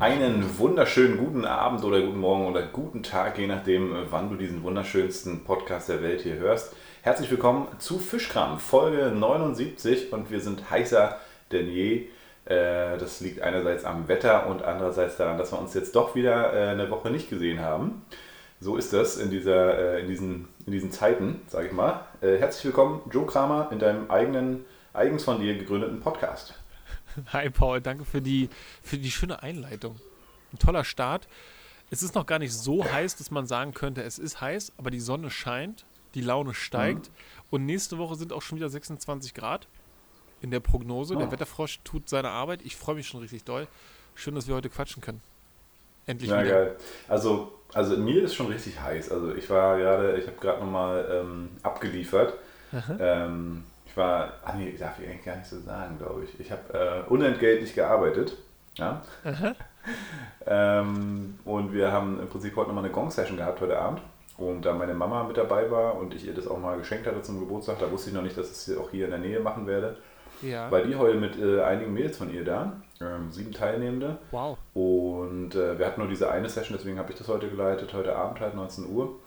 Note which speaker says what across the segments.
Speaker 1: Einen wunderschönen guten Abend oder guten Morgen oder guten Tag, je nachdem, wann du diesen wunderschönsten Podcast der Welt hier hörst. Herzlich willkommen zu Fischkram, Folge 79 und wir sind heißer denn je. Äh, das liegt einerseits am Wetter und andererseits daran, dass wir uns jetzt doch wieder äh, eine Woche nicht gesehen haben. So ist das in, dieser, äh, in, diesen, in diesen Zeiten, sage ich mal. Herzlich willkommen, Joe Kramer, in deinem eigenen, eigens von dir gegründeten Podcast.
Speaker 2: Hi Paul, danke für die, für die schöne Einleitung. Ein toller Start. Es ist noch gar nicht so heiß, dass man sagen könnte, es ist heiß, aber die Sonne scheint, die Laune steigt mhm. und nächste Woche sind auch schon wieder 26 Grad in der Prognose. Oh. Der Wetterfrosch tut seine Arbeit. Ich freue mich schon richtig doll. Schön, dass wir heute quatschen können.
Speaker 1: Endlich ja, wieder. geil. Also, also mir ist schon richtig heiß. Also ich war gerade, ich habe gerade nochmal ähm, abgeliefert. Ähm, ich war, ach nee, darf ich eigentlich gar nicht so sagen, glaube ich. Ich habe äh, unentgeltlich gearbeitet. Ja. ähm, und wir haben im Prinzip heute nochmal eine Gong-Session gehabt heute Abend. Und da meine Mama mit dabei war und ich ihr das auch mal geschenkt hatte zum Geburtstag, da wusste ich noch nicht, dass ich es auch hier in der Nähe machen werde. Ja. War die heute mit äh, einigen Mädels von ihr da, ähm, sieben Teilnehmende.
Speaker 2: Wow.
Speaker 1: Und äh, wir hatten nur diese eine Session, deswegen habe ich das heute geleitet, heute Abend halt 19 Uhr.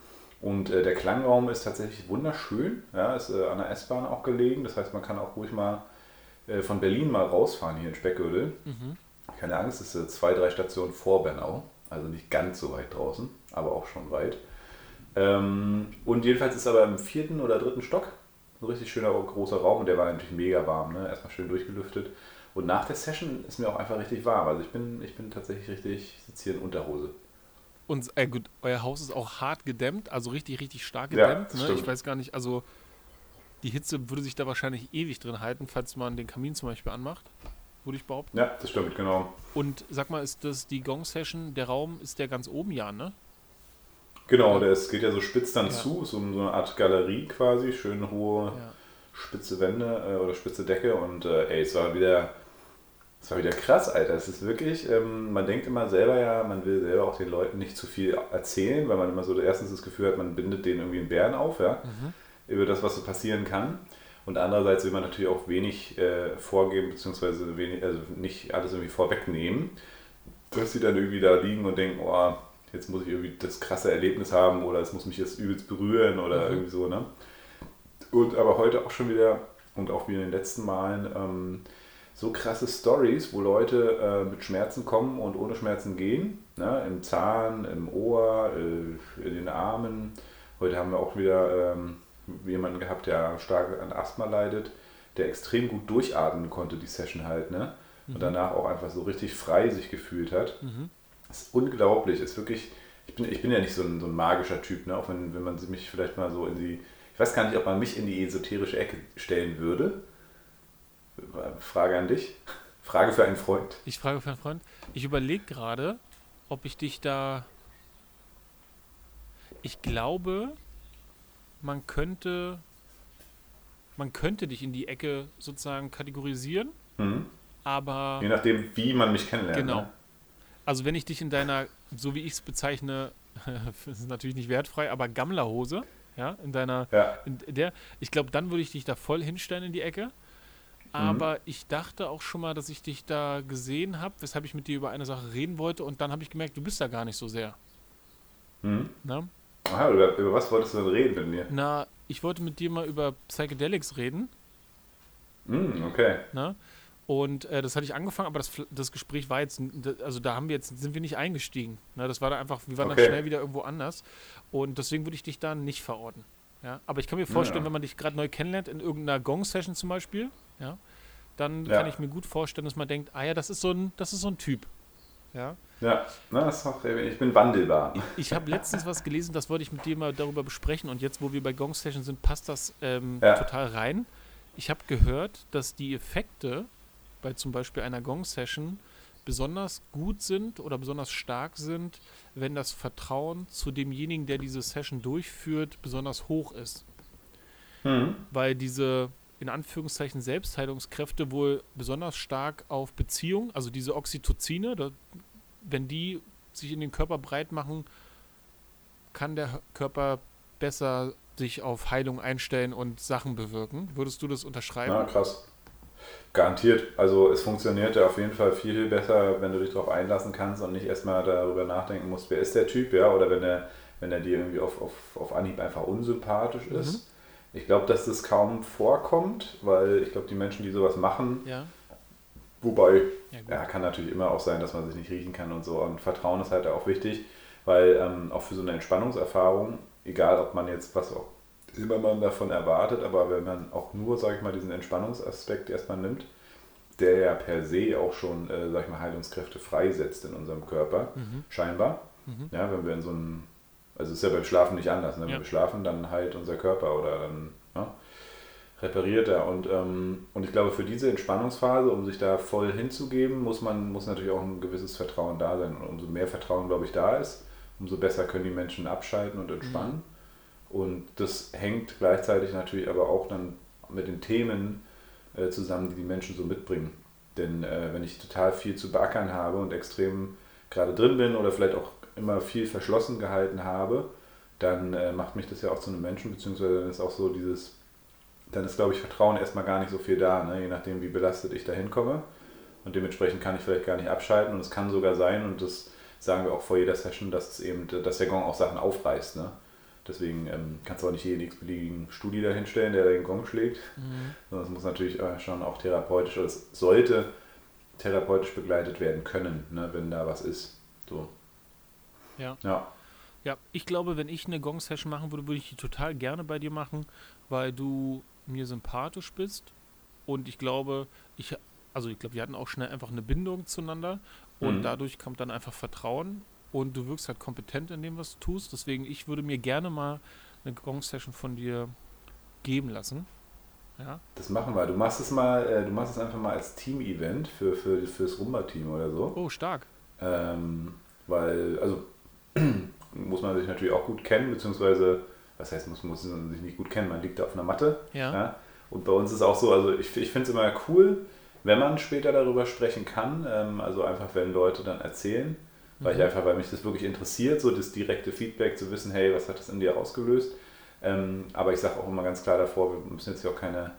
Speaker 1: Und äh, der Klangraum ist tatsächlich wunderschön. Ja, ist äh, an der S-Bahn auch gelegen. Das heißt, man kann auch ruhig mal äh, von Berlin mal rausfahren hier in Speckgürtel. Mhm. Keine Angst, es ist zwei, drei Stationen vor Bernau. Also nicht ganz so weit draußen, aber auch schon weit. Ähm, und jedenfalls ist aber im vierten oder dritten Stock ein richtig schöner großer Raum und der war natürlich mega warm. Ne? Erstmal schön durchgelüftet. Und nach der Session ist mir auch einfach richtig warm. Also ich bin, ich bin tatsächlich richtig, ich sitze hier in Unterhose.
Speaker 2: Und äh, gut, euer Haus ist auch hart gedämmt, also richtig, richtig stark gedämmt. Ja, ne? Ich weiß gar nicht, also die Hitze würde sich da wahrscheinlich ewig drin halten, falls man den Kamin zum Beispiel anmacht, würde ich behaupten.
Speaker 1: Ja, das stimmt, genau.
Speaker 2: Und sag mal, ist das die Gong-Session, der Raum, ist der ganz oben, ja, ne?
Speaker 1: Genau, der ist, geht ja so spitz dann ja. zu, so, so, eine Art Galerie quasi, schön hohe, ja. spitze Wände äh, oder spitze Decke und äh, ey, es war wieder das war wieder krass, Alter. Es ist wirklich, ähm, man denkt immer selber ja, man will selber auch den Leuten nicht zu viel erzählen, weil man immer so erstens das Gefühl hat, man bindet denen irgendwie einen Bären auf, ja, mhm. über das, was so passieren kann. Und andererseits will man natürlich auch wenig äh, vorgeben, beziehungsweise wenig, also nicht alles irgendwie vorwegnehmen, dass sie dann irgendwie da liegen und denken, oh, jetzt muss ich irgendwie das krasse Erlebnis haben oder es muss mich jetzt übelst berühren oder mhm. irgendwie so, ne? Und aber heute auch schon wieder und auch wie in den letzten Malen, ähm, so krasse Stories, wo Leute äh, mit Schmerzen kommen und ohne Schmerzen gehen. Ne? Im Zahn, im Ohr, äh, in den Armen. Heute haben wir auch wieder ähm, jemanden gehabt, der stark an Asthma leidet, der extrem gut durchatmen konnte, die Session halt. Ne? Und mhm. danach auch einfach so richtig frei sich gefühlt hat. Mhm. Das ist unglaublich. Ist wirklich, ich bin, ich bin ja nicht so ein, so ein magischer Typ, ne? auch wenn, wenn man mich vielleicht mal so in die, ich weiß gar nicht, ob man mich in die esoterische Ecke stellen würde. Frage an dich. Frage für einen Freund.
Speaker 2: Ich frage für einen Freund. Ich überlege gerade, ob ich dich da. Ich glaube, man könnte. Man könnte dich in die Ecke sozusagen kategorisieren, mhm. aber.
Speaker 1: Je nachdem, wie man mich kennenlernt.
Speaker 2: Genau. Ne? Also, wenn ich dich in deiner, so wie ich es bezeichne, das ist natürlich nicht wertfrei, aber Gammlerhose, ja, in deiner, ja. in der, ich glaube, dann würde ich dich da voll hinstellen in die Ecke. Mhm. aber mhm. ich dachte auch schon mal, dass ich dich da gesehen habe, weshalb ich mit dir über eine Sache reden wollte und dann habe ich gemerkt, du bist da gar nicht so sehr.
Speaker 1: Mhm. Na? Aha, über, über, was wolltest du denn reden mit mir?
Speaker 2: Na, ich wollte mit dir mal über Psychedelics reden.
Speaker 1: Mhm, okay.
Speaker 2: Na? Und äh, das hatte ich angefangen, aber das, das Gespräch war jetzt, also da haben wir jetzt, sind wir nicht eingestiegen. Na, das war da einfach, wir waren okay. dann schnell wieder irgendwo anders. Und deswegen würde ich dich da nicht verorten. Ja? Aber ich kann mir vorstellen, ja. wenn man dich gerade neu kennenlernt, in irgendeiner Gong-Session zum Beispiel, ja, dann ja. kann ich mir gut vorstellen, dass man denkt, ah ja, das ist so ein, das ist so ein Typ. Ja,
Speaker 1: ja Na, das ist auch, ich bin wandelbar.
Speaker 2: Ich, ich habe letztens was gelesen, das wollte ich mit dir mal darüber besprechen und jetzt, wo wir bei Gong Session sind, passt das ähm, ja. total rein. Ich habe gehört, dass die Effekte bei zum Beispiel einer Gong Session besonders gut sind oder besonders stark sind, wenn das Vertrauen zu demjenigen, der diese Session durchführt, besonders hoch ist. Mhm. Weil diese in Anführungszeichen Selbstheilungskräfte wohl besonders stark auf Beziehung, also diese Oxytocine, da, wenn die sich in den Körper breit machen, kann der Körper besser sich auf Heilung einstellen und Sachen bewirken. Würdest du das unterschreiben?
Speaker 1: Ja, krass. Garantiert. Also es funktioniert ja auf jeden Fall viel besser, wenn du dich darauf einlassen kannst und nicht erstmal darüber nachdenken musst, wer ist der Typ, ja, oder wenn er, wenn er dir irgendwie auf, auf, auf Anhieb einfach unsympathisch mhm. Ich glaube, dass das kaum vorkommt, weil ich glaube, die Menschen, die sowas machen,
Speaker 2: ja.
Speaker 1: wobei, ja, ja, kann natürlich immer auch sein, dass man sich nicht riechen kann und so. Und Vertrauen ist halt auch wichtig, weil ähm, auch für so eine Entspannungserfahrung, egal ob man jetzt was auch immer man davon erwartet, aber wenn man auch nur, sage ich mal, diesen Entspannungsaspekt erstmal nimmt, der ja per se auch schon, äh, sag ich mal, Heilungskräfte freisetzt in unserem Körper, mhm. scheinbar. Mhm. Ja, wenn wir in so einem, also es ist ja beim Schlafen nicht anders, ne? wenn ja. wir schlafen, dann heilt unser Körper oder dann ja, repariert er. Und, ähm, und ich glaube, für diese Entspannungsphase, um sich da voll hinzugeben, muss man, muss natürlich auch ein gewisses Vertrauen da sein. Und umso mehr Vertrauen, glaube ich, da ist, umso besser können die Menschen abschalten und entspannen. Mhm. Und das hängt gleichzeitig natürlich aber auch dann mit den Themen äh, zusammen, die die Menschen so mitbringen. Denn äh, wenn ich total viel zu beackern habe und extrem gerade drin bin oder vielleicht auch immer viel verschlossen gehalten habe, dann äh, macht mich das ja auch zu einem Menschen, beziehungsweise dann ist auch so dieses, dann ist glaube ich Vertrauen erstmal gar nicht so viel da, ne? je nachdem wie belastet ich da hinkomme. Und dementsprechend kann ich vielleicht gar nicht abschalten und es kann sogar sein, und das sagen wir auch vor jeder Session, dass eben, dass der Gong auch Sachen aufreißt. Ne? Deswegen ähm, kannst du auch nicht jeden x-beliebigen Studi da hinstellen, der den Gong schlägt. Mhm. Sondern es muss natürlich äh, schon auch therapeutisch, oder es sollte therapeutisch begleitet werden können, ne, wenn da was ist. So.
Speaker 2: Ja. Ja. Ja, ich glaube, wenn ich eine Gong-Session machen würde, würde ich die total gerne bei dir machen, weil du mir sympathisch bist. Und ich glaube, ich, also ich glaube, wir hatten auch schnell einfach eine Bindung zueinander und mhm. dadurch kommt dann einfach Vertrauen und du wirkst halt kompetent in dem, was du tust. Deswegen, ich würde mir gerne mal eine Gong-Session von dir geben lassen. Ja.
Speaker 1: Das machen wir. Du machst es mal, äh, du machst es einfach mal als Team-Event für, für, fürs Rumba-Team oder so.
Speaker 2: Oh, stark.
Speaker 1: Ähm, weil, also muss man sich natürlich auch gut kennen, beziehungsweise, was heißt, muss, muss man sich nicht gut kennen, man liegt da auf einer Matte.
Speaker 2: Ja. ja.
Speaker 1: Und bei uns ist auch so, also ich, ich finde es immer cool, wenn man später darüber sprechen kann, ähm, also einfach wenn Leute dann erzählen, weil ich mhm. einfach, weil mich das wirklich interessiert, so das direkte Feedback zu wissen, hey, was hat das in dir ausgelöst? Ähm, aber ich sage auch immer ganz klar davor, wir müssen jetzt hier auch keine,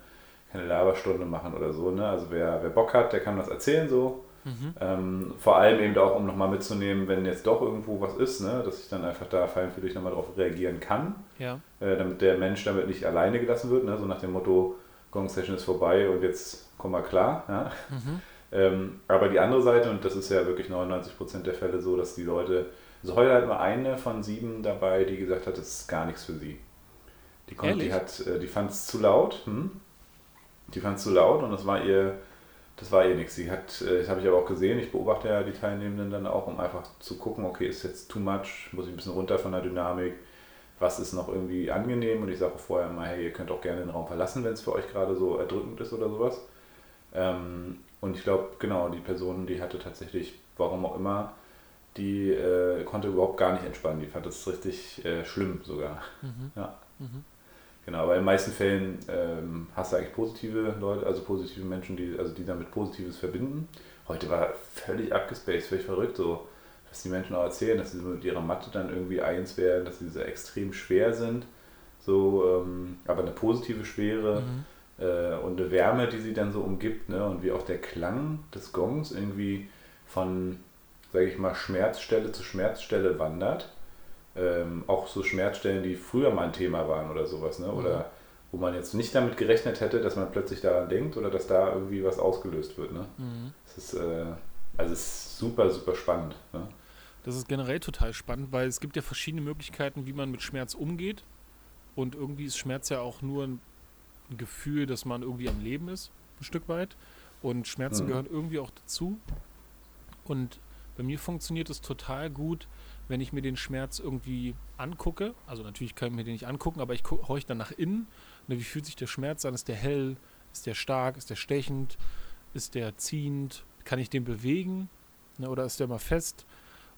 Speaker 1: keine Laberstunde machen oder so. Ne? Also wer, wer Bock hat, der kann das erzählen so. Mhm. Ähm, vor allem eben auch, um nochmal mitzunehmen, wenn jetzt doch irgendwo was ist, ne? dass ich dann einfach da fein für dich nochmal darauf reagieren kann.
Speaker 2: Ja.
Speaker 1: Äh, damit der Mensch damit nicht alleine gelassen wird, ne? so nach dem Motto, Gong Session ist vorbei und jetzt komm mal klar. Ja? Mhm. Ähm, aber die andere Seite, und das ist ja wirklich 99% der Fälle so, dass die Leute, also heute hat nur eine von sieben dabei, die gesagt hat, das ist gar nichts für sie. Die, konnte, die, hat, äh, die fand es zu laut. Hm? Die fand es zu laut und das war ihr, das war ihr nichts. Sie hat, äh, das habe ich aber auch gesehen, ich beobachte ja die Teilnehmenden dann auch, um einfach zu gucken, okay, ist jetzt too much, muss ich ein bisschen runter von der Dynamik, was ist noch irgendwie angenehm und ich sage auch vorher immer, hey, ihr könnt auch gerne den Raum verlassen, wenn es für euch gerade so erdrückend ist oder sowas. Ähm, und ich glaube, genau, die Person, die hatte tatsächlich, warum auch immer, die äh, konnte überhaupt gar nicht entspannen. Die fand das richtig äh, schlimm sogar. Mhm. Ja. Mhm. Genau, aber in den meisten Fällen ähm, hast du eigentlich positive Leute, also positive Menschen, die, also die damit Positives verbinden. Heute war völlig abgespaced, völlig verrückt, so, dass die Menschen auch erzählen, dass sie mit ihrer Matte dann irgendwie eins werden, dass sie so extrem schwer sind. So, ähm, aber eine positive Schwere. Mhm äh, und eine Wärme, die sie dann so umgibt, ne? und wie auch der Klang des Gongs irgendwie von, sage ich mal, Schmerzstelle zu Schmerzstelle wandert. Ähm, auch so Schmerzstellen, die früher mal ein Thema waren oder sowas, ne? oder mhm. wo man jetzt nicht damit gerechnet hätte, dass man plötzlich daran denkt oder dass da irgendwie was ausgelöst wird. Ne? Mhm. Das ist, äh, also es ist super, super spannend. Ne?
Speaker 2: Das ist generell total spannend, weil es gibt ja verschiedene Möglichkeiten, wie man mit Schmerz umgeht. Und irgendwie ist Schmerz ja auch nur ein Gefühl, dass man irgendwie am Leben ist, ein Stück weit. Und Schmerzen mhm. gehören irgendwie auch dazu. Und bei mir funktioniert es total gut, wenn ich mir den Schmerz irgendwie angucke. Also natürlich kann ich mir den nicht angucken, aber ich horche dann nach innen. Ne, wie fühlt sich der Schmerz an? Ist der hell? Ist der stark? Ist der stechend? Ist der ziehend? Kann ich den bewegen? Ne, oder ist der mal fest?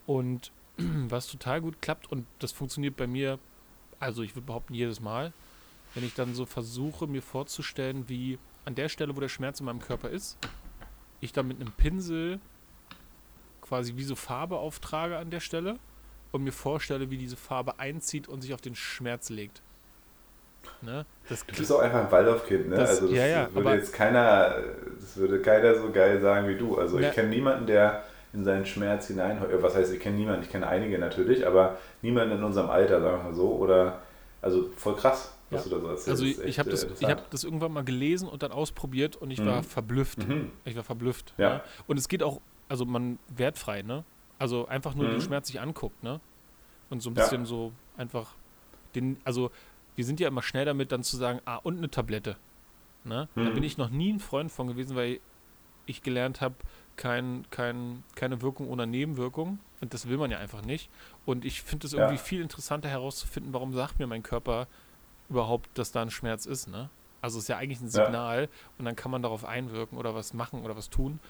Speaker 2: Und was total gut klappt, und das funktioniert bei mir, also ich würde behaupten, jedes Mal, wenn ich dann so versuche, mir vorzustellen, wie an der Stelle, wo der Schmerz in meinem Körper ist, ich dann mit einem Pinsel quasi wie so Farbe auftrage an der Stelle und mir vorstelle, wie diese Farbe einzieht und sich auf den Schmerz legt. Ne?
Speaker 1: Das du bist auch einfach ein Waldorfkind, ne? Das, also das
Speaker 2: ja, ja,
Speaker 1: würde jetzt keiner, das würde keiner so geil sagen wie du. Also ja. ich kenne niemanden, der in seinen Schmerz hinein, was heißt, ich kenne niemanden, ich kenne einige natürlich, aber niemanden in unserem Alter, sagen wir mal so, oder, also voll krass, was
Speaker 2: ja. du da so erzählst. Also ich, ich habe das, äh, hab das irgendwann mal gelesen und dann ausprobiert und ich mhm. war verblüfft. Mhm. Ich war verblüfft. Ja. Ne? Und es geht auch, also man wertfrei, ne? Also einfach nur mhm. den Schmerz sich anguckt, ne? Und so ein bisschen ja. so einfach den, also wir sind ja immer schnell damit, dann zu sagen, ah, und eine Tablette. Ne? Mhm. Da bin ich noch nie ein Freund von gewesen, weil ich gelernt habe, kein, kein, keine Wirkung ohne Nebenwirkung. Und das will man ja einfach nicht. Und ich finde es irgendwie ja. viel interessanter herauszufinden, warum sagt mir mein Körper überhaupt, dass da ein Schmerz ist. Ne? Also es ist ja eigentlich ein Signal ja. und dann kann man darauf einwirken oder was machen oder was tun.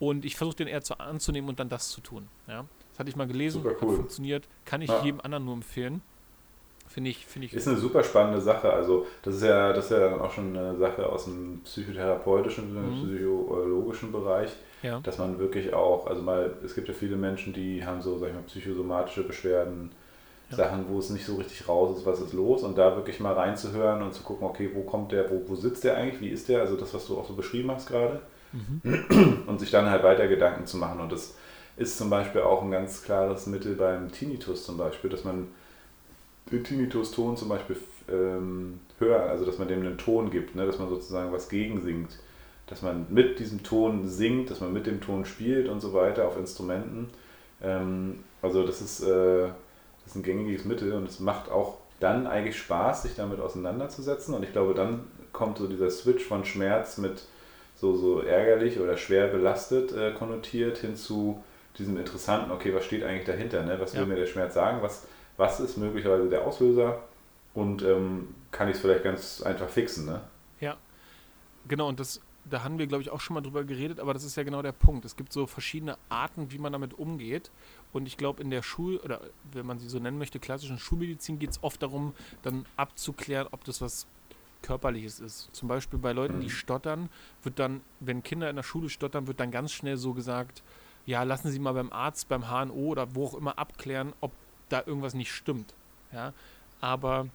Speaker 2: Und ich versuche den eher zu, anzunehmen und dann das zu tun. Ja? Das hatte ich mal gelesen, cool. hat funktioniert. Kann ich ja. jedem anderen nur empfehlen. Finde ich, finde ich.
Speaker 1: Ist eine super spannende Sache. Also, das ist ja, das ist ja dann auch schon eine Sache aus dem psychotherapeutischen, mhm. psychologischen Bereich, ja. dass man wirklich auch, also mal, es gibt ja viele Menschen, die haben so, sag ich mal, psychosomatische Beschwerden, ja. Sachen, wo es nicht so richtig raus ist, was ist los und da wirklich mal reinzuhören und zu gucken, okay, wo kommt der, wo, wo sitzt der eigentlich, wie ist der, also das, was du auch so beschrieben hast gerade. Mhm. Und sich dann halt weiter Gedanken zu machen. Und das ist zum Beispiel auch ein ganz klares Mittel beim Tinnitus zum Beispiel, dass man den Tinnitus-Ton zum Beispiel ähm, hören, also dass man dem einen Ton gibt, ne? dass man sozusagen was gegensingt, dass man mit diesem Ton singt, dass man mit dem Ton spielt und so weiter auf Instrumenten. Ähm, also das ist, äh, das ist ein gängiges Mittel und es macht auch dann eigentlich Spaß, sich damit auseinanderzusetzen und ich glaube, dann kommt so dieser Switch von Schmerz mit so, so ärgerlich oder schwer belastet äh, konnotiert hin zu diesem interessanten, okay, was steht eigentlich dahinter, ne? was will ja. mir der Schmerz sagen, was was ist möglicherweise der Auslöser und ähm, kann ich es vielleicht ganz einfach fixen, ne?
Speaker 2: Ja, genau, und das, da haben wir, glaube ich, auch schon mal drüber geredet, aber das ist ja genau der Punkt. Es gibt so verschiedene Arten, wie man damit umgeht. Und ich glaube, in der Schul- oder wenn man sie so nennen möchte, klassischen Schulmedizin geht es oft darum, dann abzuklären, ob das was Körperliches ist. Zum Beispiel bei Leuten, die mhm. stottern, wird dann, wenn Kinder in der Schule stottern, wird dann ganz schnell so gesagt, ja, lassen Sie mal beim Arzt, beim HNO oder wo auch immer abklären, ob da irgendwas nicht stimmt. Ja? Aber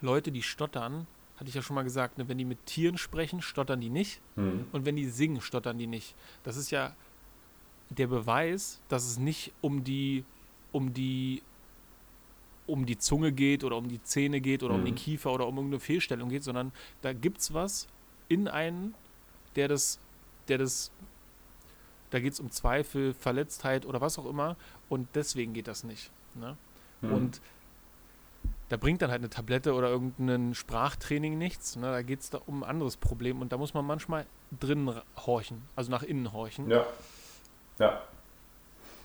Speaker 2: Leute, die stottern, hatte ich ja schon mal gesagt, ne, wenn die mit Tieren sprechen, stottern die nicht. Mhm. Und wenn die singen, stottern die nicht. Das ist ja der Beweis, dass es nicht um die, um die, um die Zunge geht oder um die Zähne geht oder mhm. um den Kiefer oder um irgendeine Fehlstellung geht, sondern da gibt es was in einen, der das, der das, da geht es um Zweifel, Verletztheit oder was auch immer und deswegen geht das nicht. Ne? Mhm. Und da bringt dann halt eine Tablette oder irgendein Sprachtraining nichts. Ne? Da geht es da um ein anderes Problem und da muss man manchmal drinnen horchen, also nach innen horchen.
Speaker 1: Ja. Ja.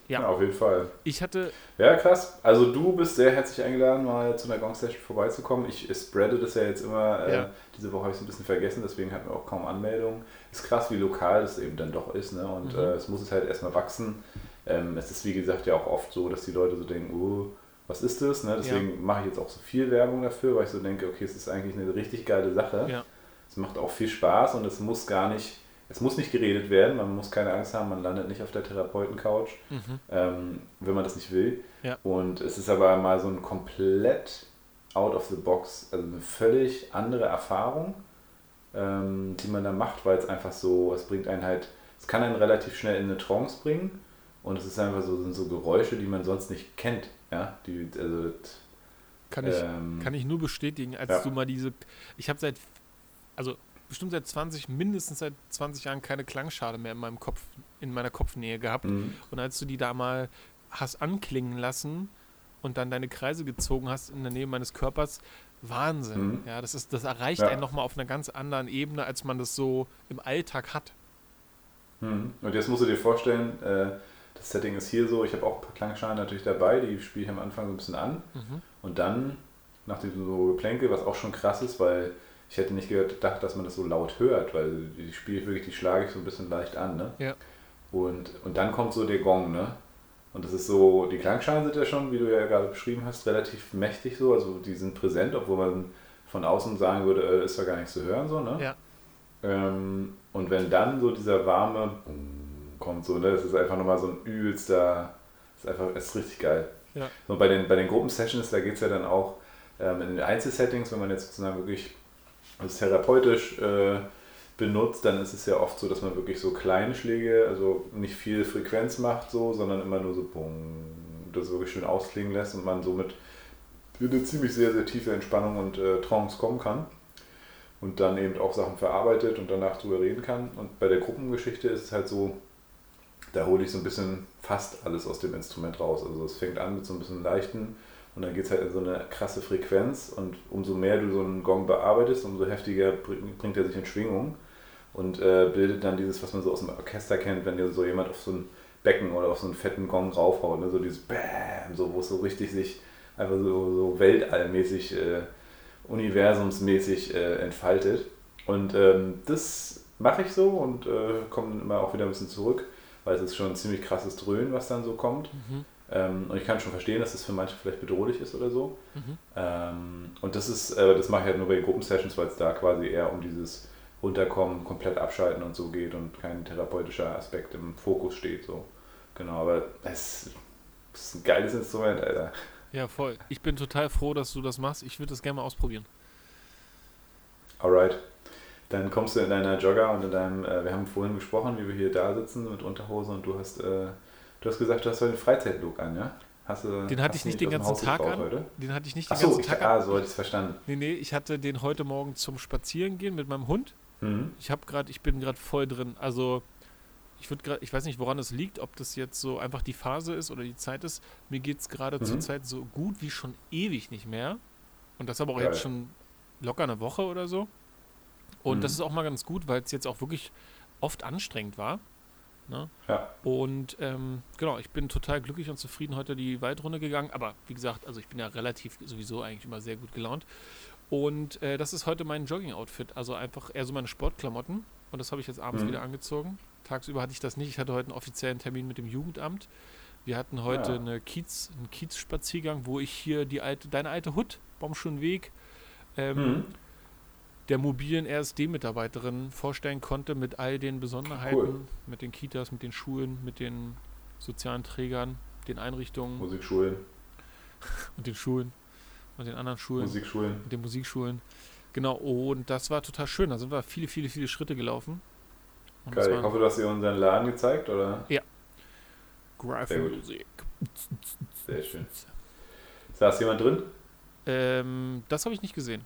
Speaker 1: Ja. ja, auf jeden Fall.
Speaker 2: Ich hatte.
Speaker 1: Ja, krass. Also du bist sehr herzlich eingeladen, mal zu einer Gong Session vorbeizukommen. Ich spreade das ja jetzt immer. Äh, ja. Äh, diese Woche habe ich es ein bisschen vergessen, deswegen hatten wir auch kaum Anmeldungen. Ist krass, wie lokal das eben dann doch ist. Ne? Und mhm. äh, es muss es halt erstmal wachsen. Ähm, es ist wie gesagt ja auch oft so, dass die Leute so denken, oh, was ist das? Ne? Deswegen ja. mache ich jetzt auch so viel Werbung dafür, weil ich so denke, okay, es ist eigentlich eine richtig geile Sache. Es macht auch viel Spaß und es muss gar nicht, es muss nicht geredet werden, man muss keine Angst haben, man landet nicht auf der Therapeuten-Couch, mhm. ähm, wenn man das nicht will. Ja. Und es ist aber mal so ein komplett out of the box, also eine völlig andere Erfahrung, ähm, die man da macht, weil es einfach so, es bringt einen halt, es kann einen relativ schnell in eine Trance bringen und es ist einfach so, sind so Geräusche, die man sonst nicht kennt. Ja, die, also,
Speaker 2: kann, ich, ähm, kann ich nur bestätigen, als ja. du mal diese. Ich habe seit, also bestimmt seit 20, mindestens seit 20 Jahren keine Klangschale mehr in meinem Kopf, in meiner Kopfnähe gehabt. Mhm. Und als du die da mal hast anklingen lassen und dann deine Kreise gezogen hast in der Nähe meines Körpers, Wahnsinn. Mhm. Ja, das ist, das erreicht ja. einen nochmal auf einer ganz anderen Ebene, als man das so im Alltag hat.
Speaker 1: Mhm. Und jetzt musst du dir vorstellen, äh, das Setting ist hier so, ich habe auch ein paar Klangschalen natürlich dabei, die spiele ich am Anfang so ein bisschen an. Mhm. Und dann, nach diesem so Geplänkel, was auch schon krass ist, weil ich hätte nicht gedacht, dass man das so laut hört, weil die spiele ich wirklich, die schlage ich so ein bisschen leicht an. Ne? Ja. Und, und dann kommt so der Gong, ne? Und das ist so, die Klangschalen sind ja schon, wie du ja gerade beschrieben hast, relativ mächtig so, also die sind präsent, obwohl man von außen sagen würde, äh, ist ja gar nichts zu hören, so, ne? Ja. Ähm, und wenn dann so dieser warme kommt. So, ne? Das ist einfach nochmal so ein übelster, ist einfach, ist richtig geil. Ja. So, bei den, bei den Gruppensessions, da geht es ja dann auch Ähm, in den Einzelsettings, wenn man jetzt sozusagen wirklich das therapeutisch äh, benutzt, dann ist es ja oft so, dass man wirklich so kleine Schläge, also nicht viel Frequenz macht, so, sondern immer nur so Bung, das wirklich schön ausklingen lässt und man somit in eine ziemlich sehr, sehr tiefe Entspannung und äh, Trance kommen kann und dann eben auch Sachen verarbeitet und danach drüber reden kann. Und bei der Gruppengeschichte ist es halt so, da hole ich so ein bisschen fast alles aus dem Instrument raus. Also es fängt an mit so ein bisschen leichten und dann geht es halt in so eine krasse Frequenz und umso mehr du so einen Gong bearbeitest, umso heftiger bringt er sich in Schwingung und äh, bildet dann dieses, was man so aus dem Orchester kennt, wenn dir so jemand auf so ein Becken oder auf so einen fetten Gong raufhaut, ne? so dieses Bam, so, wo es so richtig sich einfach so, so weltallmäßig, äh, universumsmäßig äh, entfaltet. Und ähm, das mache ich so und äh, komme immer auch wieder ein bisschen zurück, weil es ist schon ein ziemlich krasses Dröhnen, was dann so kommt. Mhm. Ähm, und ich kann schon verstehen, dass das für manche vielleicht bedrohlich ist oder so. Mhm. Ähm, und das ist, äh, das mache ich halt nur bei Gruppensessions, weil es da quasi eher um dieses Runterkommen, komplett abschalten und so geht und kein therapeutischer Aspekt im Fokus steht. So. Genau, aber es ist ein geiles Instrument, Alter.
Speaker 2: Ja, voll. Ich bin total froh, dass du das machst. Ich würde das gerne mal ausprobieren.
Speaker 1: Alright. Dann kommst du in deiner Jogger und in deinem, äh, wir haben vorhin gesprochen, wie wir hier da sitzen mit Unterhose und du hast, äh, du hast gesagt, du hast heute einen Freizeitlook an, ja?
Speaker 2: Hast du, den hatte ich nicht den ganzen Tag an. Heute? Den hatte ich nicht den
Speaker 1: Achso,
Speaker 2: ganzen
Speaker 1: ich,
Speaker 2: Tag
Speaker 1: an. Ah, so hatte ich es verstanden.
Speaker 2: Nee, nee, ich hatte den heute Morgen zum Spazierengehen mit meinem Hund. Mhm. Ich habe gerade, ich bin gerade voll drin. Also ich würde gerade, ich weiß nicht, woran es liegt, ob das jetzt so einfach die Phase ist oder die Zeit ist. Mir geht es gerade mhm. zur Zeit so gut wie schon ewig nicht mehr. Und das aber auch Geil. jetzt schon locker eine Woche oder so. Und mhm. das ist auch mal ganz gut, weil es jetzt auch wirklich oft anstrengend war. Ne? Ja. Und ähm, genau, ich bin total glücklich und zufrieden heute die Waldrunde gegangen. Aber wie gesagt, also ich bin ja relativ sowieso eigentlich immer sehr gut gelaunt. Und äh, das ist heute mein Jogging-Outfit. Also einfach eher so meine Sportklamotten. Und das habe ich jetzt abends mhm. wieder angezogen. Tagsüber hatte ich das nicht. Ich hatte heute einen offiziellen Termin mit dem Jugendamt. Wir hatten heute ja. eine Kiez, einen Kiezspaziergang, wo ich hier die alte, deine alte Hut, Baumschulenweg, ähm, mhm. Der mobilen RSD-Mitarbeiterin vorstellen konnte mit all den Besonderheiten, cool. mit den Kitas, mit den Schulen, mit den sozialen Trägern, den Einrichtungen.
Speaker 1: Musikschulen.
Speaker 2: und den Schulen. Und den anderen Schulen.
Speaker 1: Musikschulen.
Speaker 2: Mit den Musikschulen. Genau, und das war total schön. Da sind wir viele, viele, viele Schritte gelaufen.
Speaker 1: Geil, ich hoffe, du hast dir unseren Laden gezeigt, oder?
Speaker 2: Ja. Graph Music.
Speaker 1: Sehr schön. Saß jemand drin?
Speaker 2: Ähm, das habe ich nicht gesehen.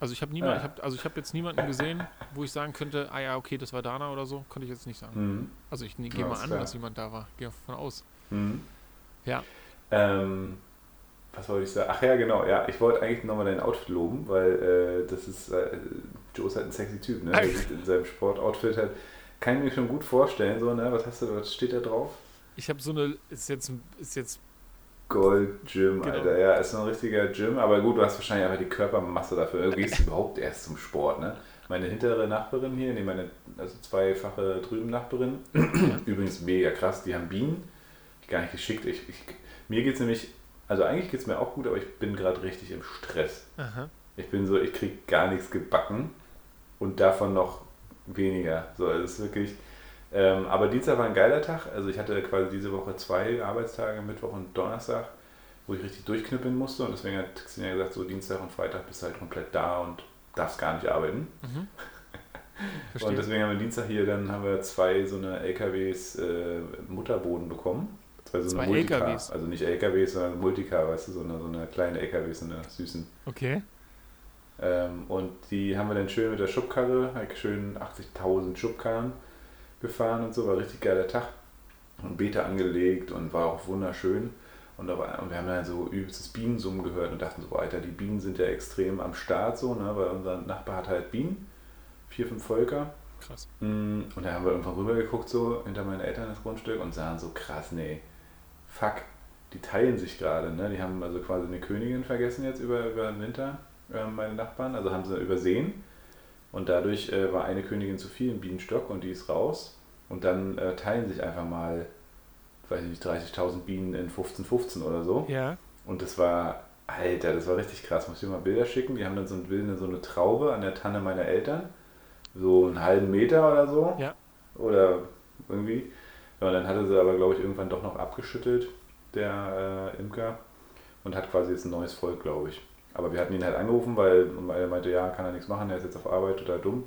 Speaker 2: Also ich habe niemand, ich hab, also ich habe jetzt niemanden gesehen, wo ich sagen könnte, ah ja, okay, das war Dana oder so, konnte ich jetzt nicht sagen. Mhm. Also ich ne, gehe mal an, klar. dass jemand da war. Gehe davon aus. Mhm. Ja.
Speaker 1: Ähm, was wollte ich sagen? Ach ja, genau, ja. Ich wollte eigentlich nochmal dein Outfit loben, weil äh, das ist, äh, Joe ist halt ein sexy Typ, ne? Der sieht in seinem Sportoutfit halt kann ich mir schon gut vorstellen, so, ne? Was hast du, was steht da drauf?
Speaker 2: Ich habe so eine, ist jetzt, ist jetzt
Speaker 1: Gold Gym, genau. Alter. Ja, ist ein richtiger Gym, aber gut, du hast wahrscheinlich einfach die Körpermasse dafür. Du gehst überhaupt erst zum Sport, ne? Meine hintere Nachbarin hier, nee, meine also zweifache drüben Nachbarin, übrigens mega krass, die haben Bienen. Gar nicht geschickt. Ich, ich, mir geht es nämlich, also eigentlich geht es mir auch gut, aber ich bin gerade richtig im Stress. Aha. Ich bin so, ich krieg gar nichts gebacken und davon noch weniger. So, es ist wirklich. Ähm, aber Dienstag war ein geiler Tag. Also ich hatte quasi diese Woche zwei Arbeitstage, Mittwoch und Donnerstag, wo ich richtig durchknüppeln musste. Und deswegen hat Xenia gesagt, so Dienstag und Freitag bist du halt komplett da und darfst gar nicht arbeiten. Mhm. und deswegen haben wir Dienstag hier, dann haben wir zwei so eine LKWs äh, Mutterboden bekommen. Zwei so
Speaker 2: zwei eine Multicar. LKWs?
Speaker 1: Also nicht LKWs, sondern Multicar, weißt du, so eine, so eine kleine LKWs, so eine süßen.
Speaker 2: Okay.
Speaker 1: Ähm, und die haben wir dann schön mit der Schubkarre, halt schön 80.000 Schubkarren gefahren und so, war richtig geiler Tag. Und Beete angelegt und war auch wunderschön. Und, aber, und wir haben dann so übelstes Bienensummen gehört und dachten so, Alter, die Bienen sind ja extrem am Start so, ne? weil unser Nachbar hat halt Bienen, vier, fünf Völker.
Speaker 2: Krass.
Speaker 1: Mm, und da haben wir irgendwann rübergeguckt, so hinter meinen Eltern das Grundstück und sahen so krass, nee, fuck, die teilen sich gerade, ne? Die haben also quasi eine Königin vergessen jetzt über, über den Winter äh, meine Nachbarn, also haben sie übersehen. Und dadurch äh, war eine Königin zu viel im Bienenstock und die ist raus. Und dann äh, teilen sich einfach mal, weiß ich nicht, 30.000 Bienen in 15, 15 oder so.
Speaker 2: Ja.
Speaker 1: Und das war, Alter, das war richtig krass. Muss ich dir mal Bilder schicken. Die haben dann so, ein, so eine Traube an der Tanne meiner Eltern. So einen halben Meter oder so.
Speaker 2: Ja.
Speaker 1: Oder irgendwie. Ja, und dann hatte sie aber, glaube ich, irgendwann doch noch abgeschüttelt, der äh, Imker. Und hat quasi jetzt ein neues Volk, glaube ich. Aber wir hatten ihn halt angerufen, weil er meinte, ja, kann er nichts machen, er ist jetzt auf Arbeit, total dumm.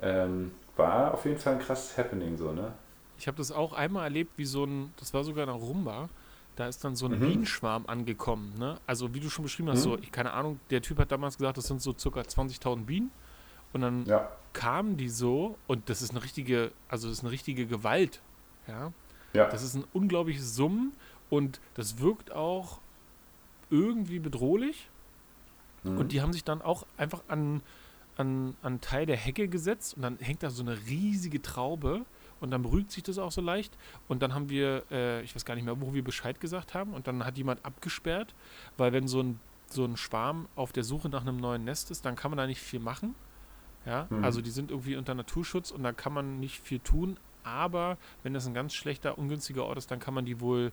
Speaker 1: Ähm, war auf jeden Fall ein krasses Happening so, ne?
Speaker 2: Ich habe das auch einmal erlebt, wie so ein, das war sogar eine Rumba, da ist dann so ein mhm. Bienenschwarm angekommen, ne? Also wie du schon beschrieben hast, mhm. so, ich, keine Ahnung, der Typ hat damals gesagt, das sind so circa 20.000 Bienen. Und dann ja. kamen die so, und das ist eine richtige, also das ist eine richtige Gewalt, ja? ja. Das ist ein unglaubliches Summen und das wirkt auch irgendwie bedrohlich. Mhm. Und die haben sich dann auch einfach an, an, an Teil der Hecke gesetzt und dann hängt da so eine riesige Traube und dann beruhigt sich das auch so leicht. Und dann haben wir, äh, ich weiß gar nicht mehr, wo wir Bescheid gesagt haben und dann hat jemand abgesperrt, weil wenn so ein, so ein Schwarm auf der Suche nach einem neuen Nest ist, dann kann man da nicht viel machen. Ja, mhm. also die sind irgendwie unter Naturschutz und da kann man nicht viel tun. Aber wenn das ein ganz schlechter, ungünstiger Ort ist, dann kann man die wohl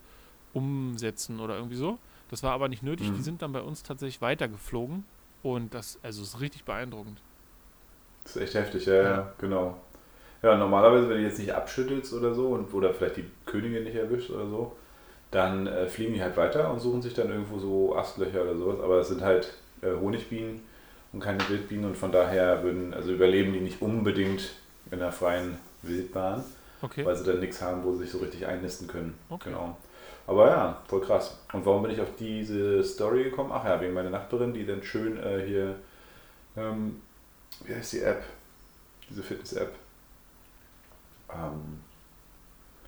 Speaker 2: umsetzen oder irgendwie so. Das war aber nicht nötig. Mhm. Die sind dann bei uns tatsächlich weitergeflogen und das, also ist richtig beeindruckend.
Speaker 1: Das ist echt heftig, ja, ja. genau. Ja, normalerweise, wenn du jetzt nicht abschüttelst oder so und oder vielleicht die Königin nicht erwischt oder so, dann äh, fliegen die halt weiter und suchen sich dann irgendwo so Astlöcher oder sowas. Aber es sind halt äh, Honigbienen und keine Wildbienen und von daher würden, also überleben die nicht unbedingt in der freien Wildbahn, okay. weil sie dann nichts haben, wo sie sich so richtig einnisten können. Okay. Genau. Aber ja, voll krass. Und warum bin ich auf diese Story gekommen? Ach ja, wegen meiner Nachbarin, die dann schön äh, hier, ähm, wie heißt die App? Diese Fitness-App. Ähm,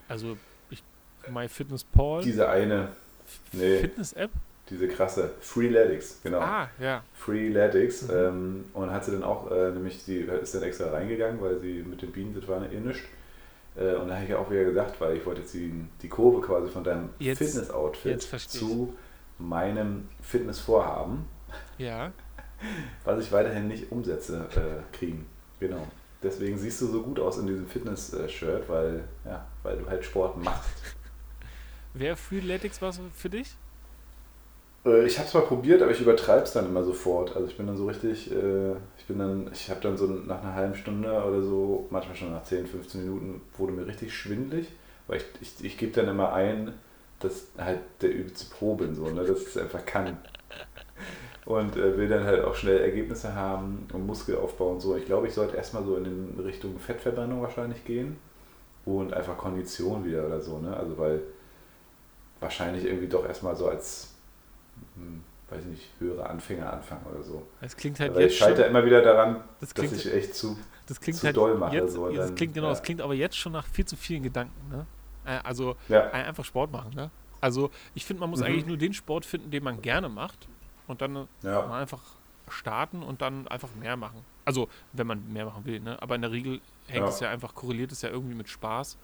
Speaker 2: also, ich, MyFitnessPal.
Speaker 1: Diese eine.
Speaker 2: Nee, Fitness-App?
Speaker 1: Diese krasse. Freeletics, genau.
Speaker 2: Ah, ja.
Speaker 1: Freeletics. Mhm. Ähm, und hat sie dann auch, äh, nämlich, sie ist dann extra reingegangen, weil sie mit den Bienen, das war ihr nichts. Äh, und da habe ich ja auch wieder gesagt, weil ich wollte jetzt die, die Kurve quasi von deinem Fitness-Outfit zu meinem Fitness-Vorhaben,
Speaker 2: ja.
Speaker 1: was ich weiterhin nicht umsetze, äh, kriegen. Genau. Deswegen siehst du so gut aus in diesem Fitness-Shirt, weil, ja, weil du halt Sport machst.
Speaker 2: Wäre Freeletics was für dich?
Speaker 1: Äh, ich habe es mal probiert, aber ich übertreibe es dann immer sofort. Also ich bin dann so richtig, äh, ich bin dann, ich habe dann so nach einer halben Stunde oder so, manchmal schon nach 10, 15 Minuten, wurde mir richtig schwindelig, weil ich, ich, ich gebe dann immer ein, dass halt der übelste Pro bin, so, ne, dass ich es einfach kann. Und äh, will dann halt auch schnell Ergebnisse haben und Muskelaufbau und so. Ich glaube, ich sollte erstmal so in den Richtung Fettverbrennung wahrscheinlich gehen und einfach Kondition wieder oder so, ne? Also weil wahrscheinlich irgendwie doch erstmal so als weiß nicht, höhere Anfänger anfangen oder so.
Speaker 2: Es klingt halt
Speaker 1: Weil
Speaker 2: jetzt
Speaker 1: ich scheitere
Speaker 2: schon,
Speaker 1: immer wieder daran,
Speaker 2: das klingt,
Speaker 1: dass ich echt zu,
Speaker 2: das klingt
Speaker 1: zu
Speaker 2: halt
Speaker 1: doll mache.
Speaker 2: Jetzt,
Speaker 1: so,
Speaker 2: das klingt, genau,
Speaker 1: ja.
Speaker 2: das klingt aber jetzt schon nach viel zu vielen Gedanken. Ne? Äh, also
Speaker 1: ja.
Speaker 2: einfach Sport machen. Ne? Also ich finde, man muss mhm. eigentlich nur den Sport finden, den man gerne macht und dann ja. mal einfach starten und dann einfach mehr machen. Also wenn man mehr machen will. Ne? Aber in der Regel hängt es ja einfach, korreliert es ja irgendwie mit Spaß.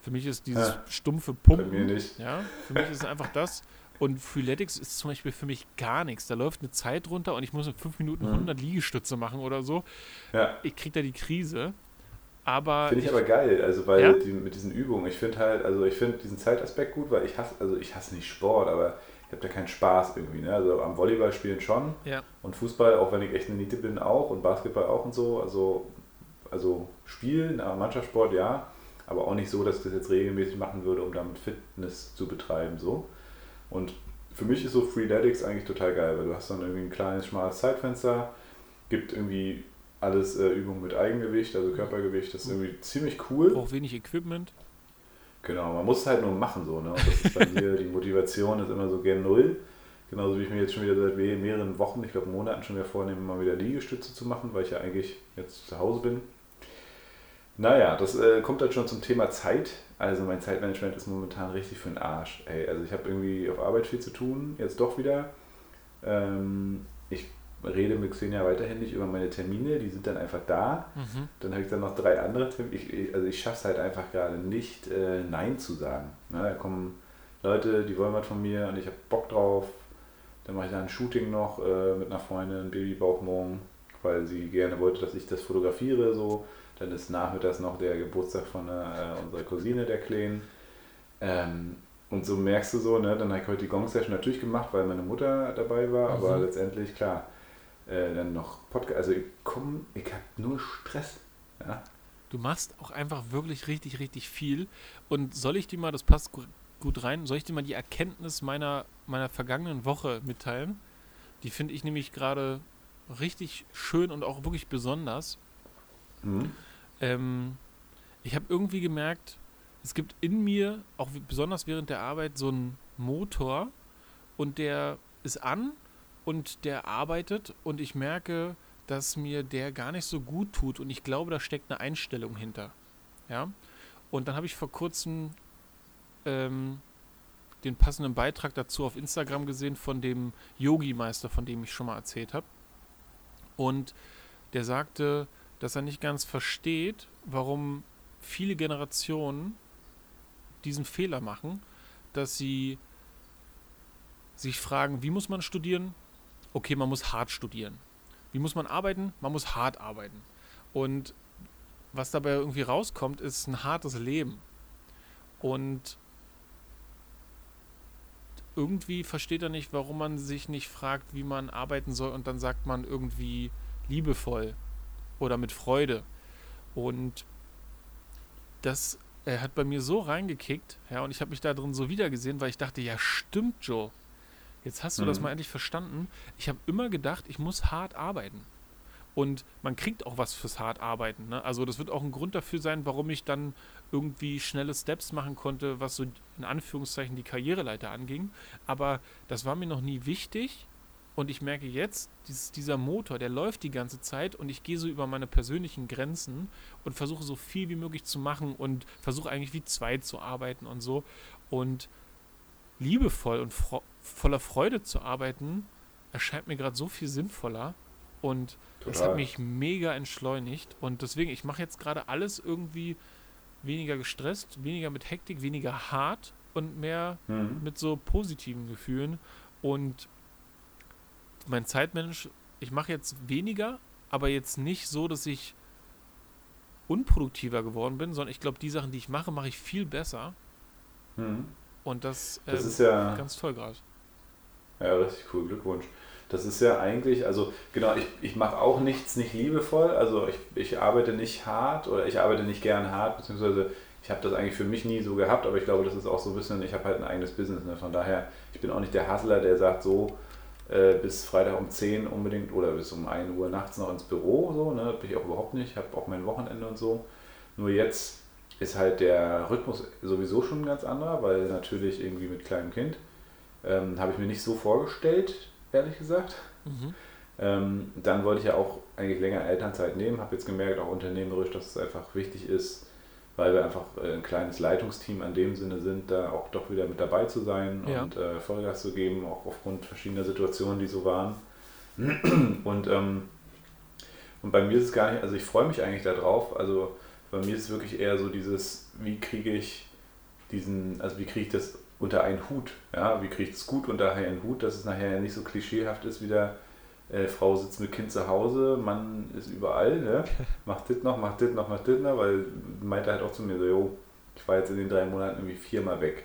Speaker 2: Für mich ist dieses stumpfe Pumpen.
Speaker 1: Bei mir nicht.
Speaker 2: Ja, für mich ist es einfach das. Und Freeletics ist zum Beispiel für mich gar nichts. Da läuft eine Zeit runter und ich muss in fünf Minuten mhm. 100 Liegestütze machen oder so.
Speaker 1: Ja.
Speaker 2: Ich kriege da die Krise. Aber
Speaker 1: finde ich, ich, aber geil, also weil ja? die, mit diesen Übungen, ich finde halt, also ich finde diesen Zeitaspekt gut, weil ich hasse, also ich hasse nicht Sport, aber ich habe da keinen Spaß irgendwie. Ne? Also am Volleyball spielen schon
Speaker 2: ja.
Speaker 1: und Fußball, auch wenn ich echt eine Niete bin, auch und Basketball auch und so. Also, also spielen, aber Mannschaftssport ja, aber auch nicht so, dass ich das jetzt regelmäßig machen würde, um damit Fitness zu betreiben. So. Und für mich ist so Freeletics eigentlich total geil, weil du hast dann irgendwie ein kleines, schmales Zeitfenster, gibt irgendwie alles äh, Übungen mit Eigengewicht, also Körpergewicht, das ist irgendwie ziemlich cool.
Speaker 2: Braucht wenig Equipment.
Speaker 1: Genau, man muss es halt nur machen so, ne? Und das ist bei mir, die Motivation ist immer so gen Null. Genauso wie ich mir jetzt schon wieder seit mehreren Wochen, ich glaube Monaten schon wieder vornehme, mal wieder Liegestütze zu machen, weil ich ja eigentlich jetzt zu Hause bin. Naja, das äh, kommt dann schon zum Thema Zeit. Also mein Zeitmanagement ist momentan richtig für den Arsch. Ey, also ich habe irgendwie auf Arbeit viel zu tun, jetzt doch wieder. Ähm, ich rede mit Xenia weiterhin nicht über meine Termine, die sind dann einfach da. Mhm. Dann habe ich dann noch drei andere Termine. Ich, also ich schaffe es halt einfach gerade nicht, äh, Nein zu sagen. Ne, da kommen Leute, die wollen was von mir und ich habe Bock drauf. Dann mache ich dann ein Shooting noch äh, mit einer Freundin, Babybauch morgen, weil sie gerne wollte, dass ich das fotografiere. So dann ist nachmittags noch der Geburtstag von äh, unserer Cousine, der Kleinen. Ähm, und so merkst du so, ne, dann habe ich heute die Gong-Session natürlich gemacht, weil meine Mutter dabei war, mhm. aber letztendlich, klar, äh, dann noch Podcast. Also ich komme, ich habe nur Stress. Ja?
Speaker 2: Du machst auch einfach wirklich richtig, richtig viel. Und soll ich dir mal, das passt gut rein, soll ich dir mal die Erkenntnis meiner, meiner vergangenen Woche mitteilen? Die finde ich nämlich gerade richtig schön und auch wirklich besonders. Mhm. Ähm, ich habe irgendwie gemerkt, es gibt in mir, auch besonders während der Arbeit, so einen Motor und der ist an und der arbeitet und ich merke, dass mir der gar nicht so gut tut und ich glaube, da steckt eine Einstellung hinter. Ja. Und dann habe ich vor kurzem ähm, den passenden Beitrag dazu auf Instagram gesehen von dem Yogi-Meister, von dem ich schon mal erzählt habe. Und der sagte, dass er nicht ganz versteht, warum viele Generationen diesen Fehler machen, dass sie sich fragen, wie muss man studieren? Okay, man muss hart studieren. Wie muss man arbeiten? Man muss hart arbeiten. Und was dabei irgendwie rauskommt, ist ein hartes Leben. Und irgendwie versteht er nicht, warum man sich nicht fragt, wie man arbeiten soll und dann sagt man irgendwie liebevoll oder mit Freude. Und das er hat bei mir so reingekickt, ja, und ich habe mich da drin so wiedergesehen, weil ich dachte, ja, stimmt, Joe. Jetzt hast du mhm. das mal endlich verstanden. Ich habe immer gedacht, ich muss hart arbeiten. Und man kriegt auch was fürs hart arbeiten. Ne? Also das wird auch ein Grund dafür sein, warum ich dann irgendwie schnelle Steps machen konnte, was so in Anführungszeichen die Karriereleiter anging. Aber das war mir noch nie wichtig. Und ich merke jetzt, dieses, dieser Motor, der läuft die ganze Zeit und ich gehe so über meine persönlichen Grenzen und versuche so viel wie möglich zu machen und versuche eigentlich wie zwei zu arbeiten und so. Und liebevoll und voller Freude zu arbeiten, erscheint mir gerade so viel sinnvoller. Und Total. das hat mich mega entschleunigt. Und deswegen, ich mache jetzt gerade alles irgendwie weniger gestresst, weniger mit Hektik, weniger hart und mehr mhm. mit so positiven Gefühlen. Und mein Zeitmensch, ich mache jetzt weniger, aber jetzt nicht so, dass ich unproduktiver geworden bin, sondern ich glaube, die Sachen, die ich mache, mache ich viel besser. Mhm. Und das,
Speaker 1: das ähm, ist ja
Speaker 2: ganz toll gerade.
Speaker 1: Ja, richtig cool, Glückwunsch. Das ist ja eigentlich, also genau, ich, ich mache auch nichts nicht liebevoll, also ich, ich arbeite nicht hart oder ich arbeite nicht gern hart, beziehungsweise ich habe das eigentlich für mich nie so gehabt, aber ich glaube, das ist auch so ein bisschen, ich habe halt ein eigenes Business, ne? von daher, ich bin auch nicht der Hustler, der sagt so, äh, bis Freitag um 10 unbedingt oder bis um 1 Uhr nachts noch ins Büro. So, ne? Bin ich auch überhaupt nicht. Ich habe auch mein Wochenende und so. Nur jetzt ist halt der Rhythmus sowieso schon ein ganz anderer, weil natürlich irgendwie mit kleinem Kind ähm, habe ich mir nicht so vorgestellt, ehrlich gesagt. Mhm. Ähm, dann wollte ich ja auch eigentlich länger Elternzeit nehmen, habe jetzt gemerkt, auch unternehmerisch, dass es einfach wichtig ist, weil wir einfach äh, ein kleines Leitungsteam an dem Sinne sind, da auch doch wieder mit dabei zu sein ja. und äh, Vollgas zu geben, auch aufgrund verschiedener Situationen, die so waren. Und, ähm, und bei mir ist es gar nicht, also ich freue mich eigentlich darauf, also bei mir ist es wirklich eher so dieses, wie kriege ich diesen, also wie kriege ich das unter einen Hut, ja, wie kriege ich es gut unter einen Hut, dass es nachher nicht so klischeehaft ist, wieder äh, Frau sitzt mit Kind zu Hause, Mann ist überall, ne? macht das noch, macht das noch, macht das noch, weil meinte halt auch zu mir so, jo, ich war jetzt in den drei Monaten irgendwie viermal weg.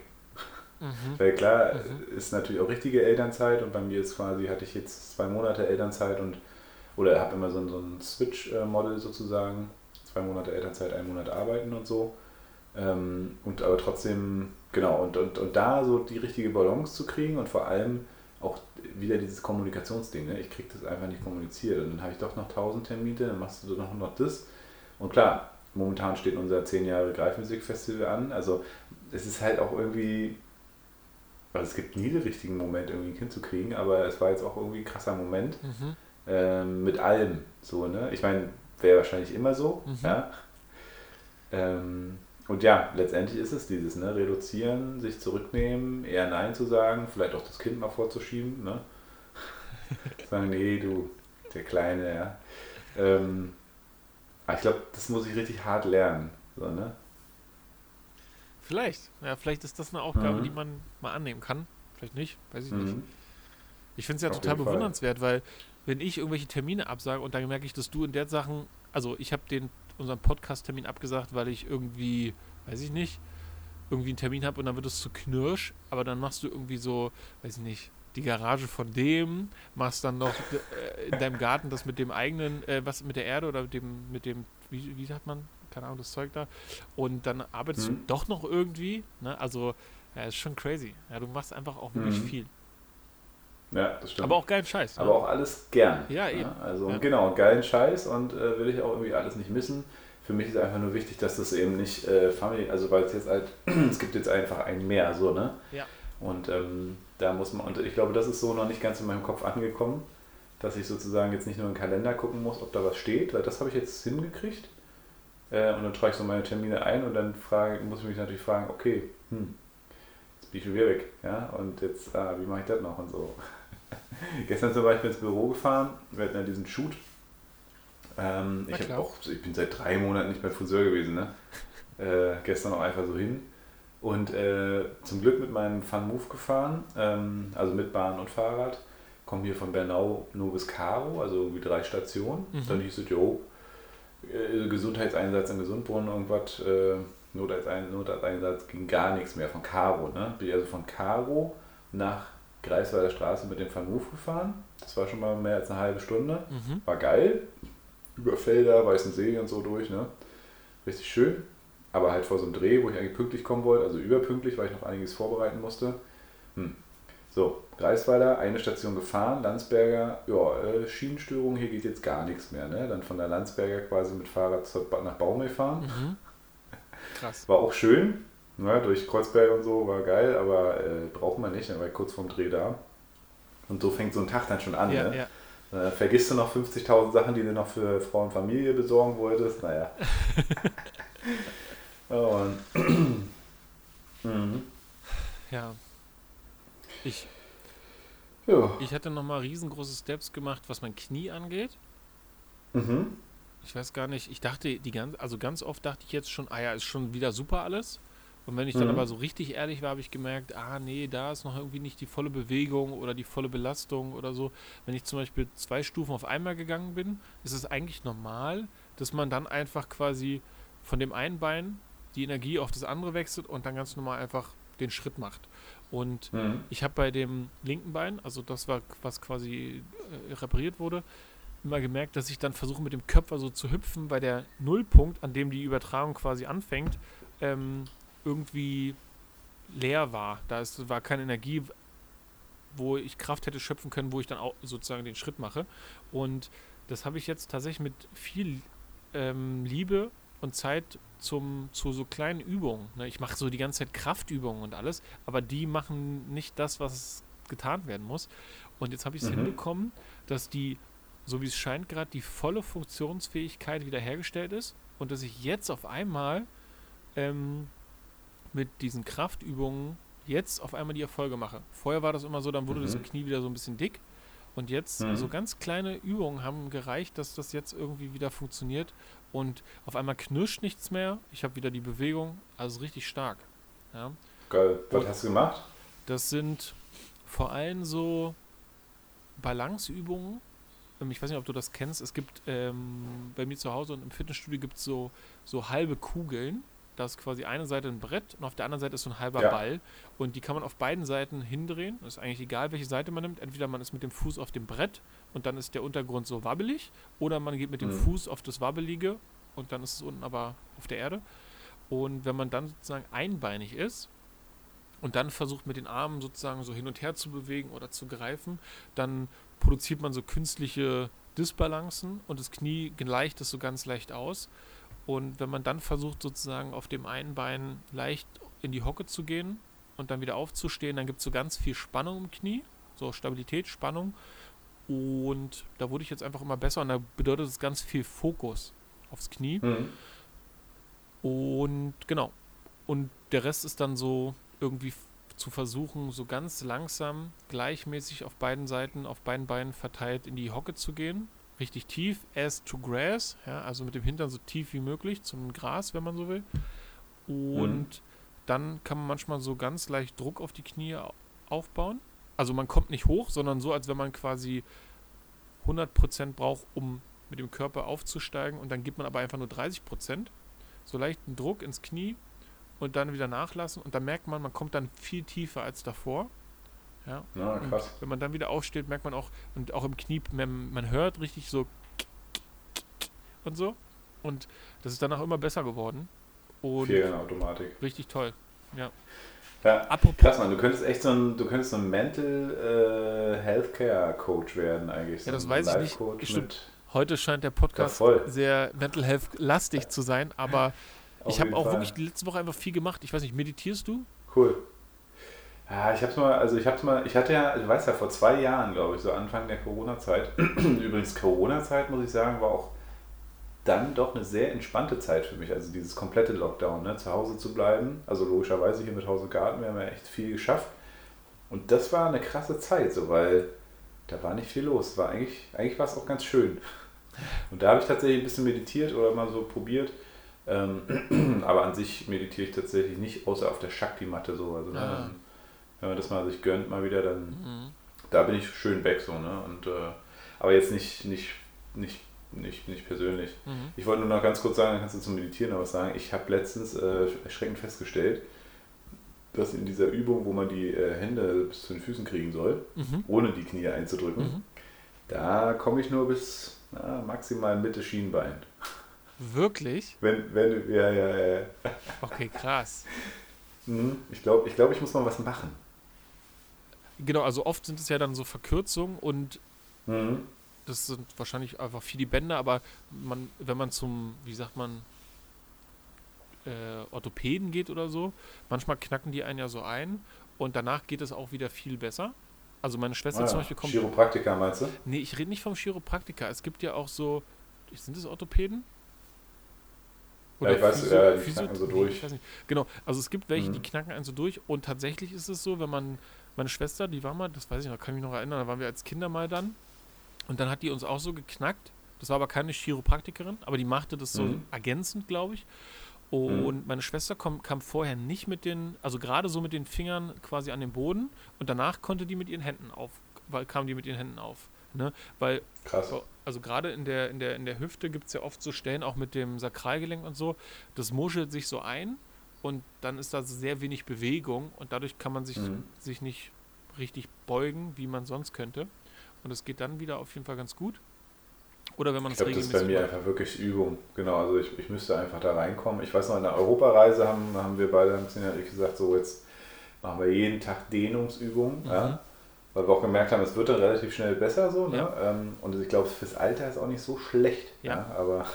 Speaker 1: Mhm. Weil klar, mhm. ist natürlich auch richtige Elternzeit und bei mir ist quasi, hatte ich jetzt zwei Monate Elternzeit und oder habe immer so ein, so ein Switch-Model sozusagen, zwei Monate Elternzeit, ein Monat arbeiten und so. Ähm, und aber trotzdem, genau, und, und, und da so die richtige Balance zu kriegen und vor allem auch wieder dieses Kommunikationsding. Ne? Ich kriege das einfach nicht kommuniziert. Und dann habe ich doch noch 1000 Termine, dann machst du noch, noch das. Und klar, momentan steht unser 10 Jahre Greifmusikfestival an. Also es ist halt auch irgendwie, also es gibt nie den richtigen Moment, irgendwie ein Kind zu kriegen, aber es war jetzt auch irgendwie ein krasser Moment. Mhm. Ähm, mit allem. So, ne? Ich meine, wäre wahrscheinlich immer so. Mhm. Ja? Ähm, und ja, letztendlich ist es dieses, ne? reduzieren, sich zurücknehmen, eher Nein zu sagen, vielleicht auch das Kind mal vorzuschieben. Ne? sagen, nee, du, der Kleine, ja. Ähm, aber ich glaube, das muss ich richtig hart lernen. So, ne?
Speaker 2: Vielleicht. Ja, vielleicht ist das eine Aufgabe, mhm. die man mal annehmen kann. Vielleicht nicht, weiß ich mhm. nicht. Ich finde es ja Auf total bewundernswert, weil wenn ich irgendwelche Termine absage und dann merke ich, dass du in der Sachen, also ich habe den unseren Podcast-Termin abgesagt, weil ich irgendwie, weiß ich nicht, irgendwie einen Termin habe und dann wird es zu knirsch, aber dann machst du irgendwie so, weiß ich nicht, die Garage von dem, machst dann noch äh, in deinem Garten das mit dem eigenen, äh, was mit der Erde oder mit dem, mit dem, wie, wie sagt man, keine Ahnung, das Zeug da. Und dann arbeitest mhm. du doch noch irgendwie, ne? Also, ja, ist schon crazy. Ja, du machst einfach auch wirklich mhm. viel.
Speaker 1: Ja, das stimmt.
Speaker 2: Aber auch geilen Scheiß.
Speaker 1: Ne? Aber auch alles gern.
Speaker 2: Ja, eben.
Speaker 1: Ja, also
Speaker 2: ja.
Speaker 1: genau, geilen Scheiß und äh, will ich auch irgendwie alles nicht missen. Für mich ist einfach nur wichtig, dass das eben nicht äh, Family, also weil es jetzt halt, es gibt jetzt einfach ein mehr, so, ne?
Speaker 2: Ja.
Speaker 1: Und ähm, da muss man, und ich glaube, das ist so noch nicht ganz in meinem Kopf angekommen, dass ich sozusagen jetzt nicht nur in den Kalender gucken muss, ob da was steht, weil das habe ich jetzt hingekriegt. Äh, und dann trage ich so meine Termine ein und dann frage, muss ich mich natürlich fragen, okay, hm, jetzt bin ich schon wieder weg. Ja? Und jetzt, ah, wie mache ich das noch und so. Gestern zum Beispiel ins Büro gefahren, wir hatten ja diesen Shoot. Ähm, ich, auch, ich bin seit drei Monaten nicht mehr Friseur gewesen. Ne? Äh, gestern auch einfach so hin. Und äh, zum Glück mit meinem Fun Move gefahren, ähm, also mit Bahn und Fahrrad. Komme hier von Bernau nur bis Karo, also irgendwie drei Stationen. Mhm. Dann hieß es, jo, äh, Gesundheitseinsatz im Gesundbrunnen, irgendwas, äh, Notarzteinsatz ging gar nichts mehr von Karo. Ne? Bin ich also von Karo nach Greifswalder Straße mit dem Van gefahren. Das war schon mal mehr als eine halbe Stunde. Mhm. War geil. Über Felder, Weißen See und so durch. Ne? Richtig schön. Aber halt vor so einem Dreh, wo ich eigentlich pünktlich kommen wollte, also überpünktlich, weil ich noch einiges vorbereiten musste. Hm. So, Greifswalder, eine Station gefahren, Landsberger, ja, äh, Schienenstörung, hier geht jetzt gar nichts mehr. Ne? Dann von der Landsberger quasi mit Fahrrad nach Baumel fahren. Mhm. Krass. War auch schön, ne? durch Kreuzberg und so, war geil, aber äh, braucht man nicht, war ich kurz vorm Dreh da. Und so fängt so ein Tag dann schon an. Ja, ne? ja. Äh, vergisst du noch 50.000 Sachen, die du noch für Frau und Familie besorgen wolltest? Naja. und,
Speaker 2: mhm. Ja. Ich, ja. ich hatte nochmal riesengroße Steps gemacht, was mein Knie angeht. Mhm. Ich weiß gar nicht, ich dachte, die ganz, also ganz oft dachte ich jetzt schon, ah ja, ist schon wieder super alles. Und wenn ich dann mhm. aber so richtig ehrlich war, habe ich gemerkt, ah nee, da ist noch irgendwie nicht die volle Bewegung oder die volle Belastung oder so. Wenn ich zum Beispiel zwei Stufen auf einmal gegangen bin, ist es eigentlich normal, dass man dann einfach quasi von dem einen Bein die Energie auf das andere wechselt und dann ganz normal einfach den Schritt macht. Und mhm. ich habe bei dem linken Bein, also das war, was quasi äh, repariert wurde, immer gemerkt, dass ich dann versuche mit dem Körper so zu hüpfen, weil der Nullpunkt, an dem die Übertragung quasi anfängt, ähm, irgendwie leer war. Da ist, war keine Energie, wo ich Kraft hätte schöpfen können, wo ich dann auch sozusagen den Schritt mache. Und das habe ich jetzt tatsächlich mit viel ähm, Liebe und Zeit zum, zu so kleinen Übungen. Ne? Ich mache so die ganze Zeit Kraftübungen und alles, aber die machen nicht das, was getan werden muss. Und jetzt habe ich es mhm. hinbekommen, dass die so wie es scheint, gerade die volle Funktionsfähigkeit wiederhergestellt ist und dass ich jetzt auf einmal ähm, mit diesen Kraftübungen jetzt auf einmal die Erfolge mache. Vorher war das immer so, dann wurde mhm. das Knie wieder so ein bisschen dick und jetzt mhm. so ganz kleine Übungen haben gereicht, dass das jetzt irgendwie wieder funktioniert und auf einmal knirscht nichts mehr. Ich habe wieder die Bewegung, also richtig stark. Ja.
Speaker 1: Geil. Was und hast du gemacht?
Speaker 2: Das sind vor allem so Balanceübungen ähm, ich weiß nicht, ob du das kennst, es gibt ähm, bei mir zu Hause und im Fitnessstudio gibt es so, so halbe Kugeln. Da ist quasi eine Seite ein Brett und auf der anderen Seite ist so ein halber ja. Ball. Und die kann man auf beiden Seiten hindrehen. Ist eigentlich egal, welche Seite man nimmt. Entweder man ist mit dem Fuß auf dem Brett und dann ist der Untergrund so wabbelig. Oder man geht mit dem mhm. Fuß auf das Wabbelige und dann ist es unten aber auf der Erde. Und wenn man dann sozusagen einbeinig ist, und dann versucht mit den Armen sozusagen so hin und her zu bewegen oder zu greifen, dann produziert man so künstliche Disbalancen und das Knie gleicht es so ganz leicht aus. Und wenn man dann versucht, sozusagen auf dem einen Bein leicht in die Hocke zu gehen und dann wieder aufzustehen, dann gibt es so ganz viel Spannung im Knie, so Stabilität, Spannung. Und da wurde ich jetzt einfach immer besser und da bedeutet es ganz viel Fokus aufs Knie. Mhm. Und genau. Und der Rest ist dann so irgendwie zu versuchen, so ganz langsam, gleichmäßig auf beiden Seiten, auf beiden Beinen verteilt in die Hocke zu gehen. Richtig tief, as to grass, ja, also mit dem Hintern so tief wie möglich zum Gras, wenn man so will. Und mhm. dann kann man manchmal so ganz leicht Druck auf die Knie aufbauen. Also man kommt nicht hoch, sondern so, als wenn man quasi 100% braucht, um mit dem Körper aufzusteigen und dann gibt man aber einfach nur 30%. So leichten Druck ins Knie und dann wieder nachlassen und dann merkt man, man kommt dann viel tiefer als davor. Ja, ja krass. Und wenn man dann wieder aufsteht, merkt man auch, und auch im Knie, man, man hört richtig so und so. Und das ist danach immer besser geworden. Und
Speaker 1: Ferienautomatik.
Speaker 2: Richtig toll. Ja.
Speaker 1: Ja, Apropos krass, man, du könntest echt so ein, du könntest so ein Mental äh, Healthcare Coach werden eigentlich. So
Speaker 2: ja, das weiß ich nicht. Stimmt. Heute scheint der Podcast ja, sehr Mental Health lastig zu sein, aber ich habe auch Fall. wirklich die letzte Woche einfach viel gemacht. Ich weiß nicht, meditierst du?
Speaker 1: Cool. Ja, ich hab's mal, also ich hab's mal, ich hatte ja, ich weiß ja, vor zwei Jahren, glaube ich, so Anfang der Corona-Zeit. Übrigens, Corona-Zeit, muss ich sagen, war auch dann doch eine sehr entspannte Zeit für mich. Also dieses komplette Lockdown, ne? zu Hause zu bleiben. Also logischerweise hier mit Hause Garten, wir haben ja echt viel geschafft. Und das war eine krasse Zeit, so weil da war nicht viel los. War eigentlich, eigentlich war es auch ganz schön. Und da habe ich tatsächlich ein bisschen meditiert oder mal so probiert. Ähm, aber an sich meditiere ich tatsächlich nicht, außer auf der Shakti-Matte so. Also ja. dann, wenn man das mal sich gönnt mal wieder, dann mhm. da bin ich schön weg so, ne? Und äh, aber jetzt nicht, nicht, nicht, nicht, nicht persönlich. Mhm. Ich wollte nur noch ganz kurz sagen, dann kannst du zum Meditieren noch was sagen. Ich habe letztens äh, erschreckend festgestellt, dass in dieser Übung, wo man die äh, Hände bis zu den Füßen kriegen soll, mhm. ohne die Knie einzudrücken, mhm. da komme ich nur bis na, maximal Mitte Schienbein.
Speaker 2: Wirklich?
Speaker 1: Wenn, wenn, ja, ja, ja.
Speaker 2: Okay, krass.
Speaker 1: Mhm. Ich glaube, ich, glaub, ich muss mal was machen.
Speaker 2: Genau, also oft sind es ja dann so Verkürzungen und mhm. das sind wahrscheinlich einfach die Bänder, aber man, wenn man zum, wie sagt man, äh, Orthopäden geht oder so, manchmal knacken die einen ja so ein und danach geht es auch wieder viel besser. Also meine Schwester ah, zum Beispiel kommt.
Speaker 1: Chiropraktiker meinst du?
Speaker 2: Nee, ich rede nicht vom Chiropraktiker. Es gibt ja auch so, sind es Orthopäden?
Speaker 1: Oder ja, ich weiß, Physio, ja, die Physio knacken so durch.
Speaker 2: Nee, genau, also es gibt welche, mhm. die knacken einen so durch und tatsächlich ist es so, wenn man, meine Schwester, die war mal, das weiß ich noch, kann ich mich noch erinnern, da waren wir als Kinder mal dann und dann hat die uns auch so geknackt. Das war aber keine Chiropraktikerin, aber die machte das so mhm. ergänzend, glaube ich. Und mhm. meine Schwester kam, kam vorher nicht mit den, also gerade so mit den Fingern quasi an den Boden und danach konnte die mit ihren Händen auf, weil kam die mit ihren Händen auf. Ne? Weil,
Speaker 1: Krass.
Speaker 2: also gerade in der, in der, in der Hüfte gibt es ja oft so Stellen, auch mit dem Sakralgelenk und so, das muschelt sich so ein und dann ist da sehr wenig Bewegung und dadurch kann man sich, mhm. sich nicht richtig beugen, wie man sonst könnte. Und es geht dann wieder auf jeden Fall ganz gut. Oder wenn man
Speaker 1: ich glaube, das ist bei mir macht. einfach wirklich Übung. Genau, also ich, ich müsste einfach da reinkommen. Ich weiß noch, in der Europareise haben, haben wir beide ein bisschen gesagt, so jetzt machen wir jeden Tag Dehnungsübungen. Mhm. Ja? weil wir auch gemerkt haben, es wird dann relativ schnell besser so. Ne? Ja. Ähm, und ich glaube, fürs Alter ist auch nicht so schlecht. Ja. ja? Aber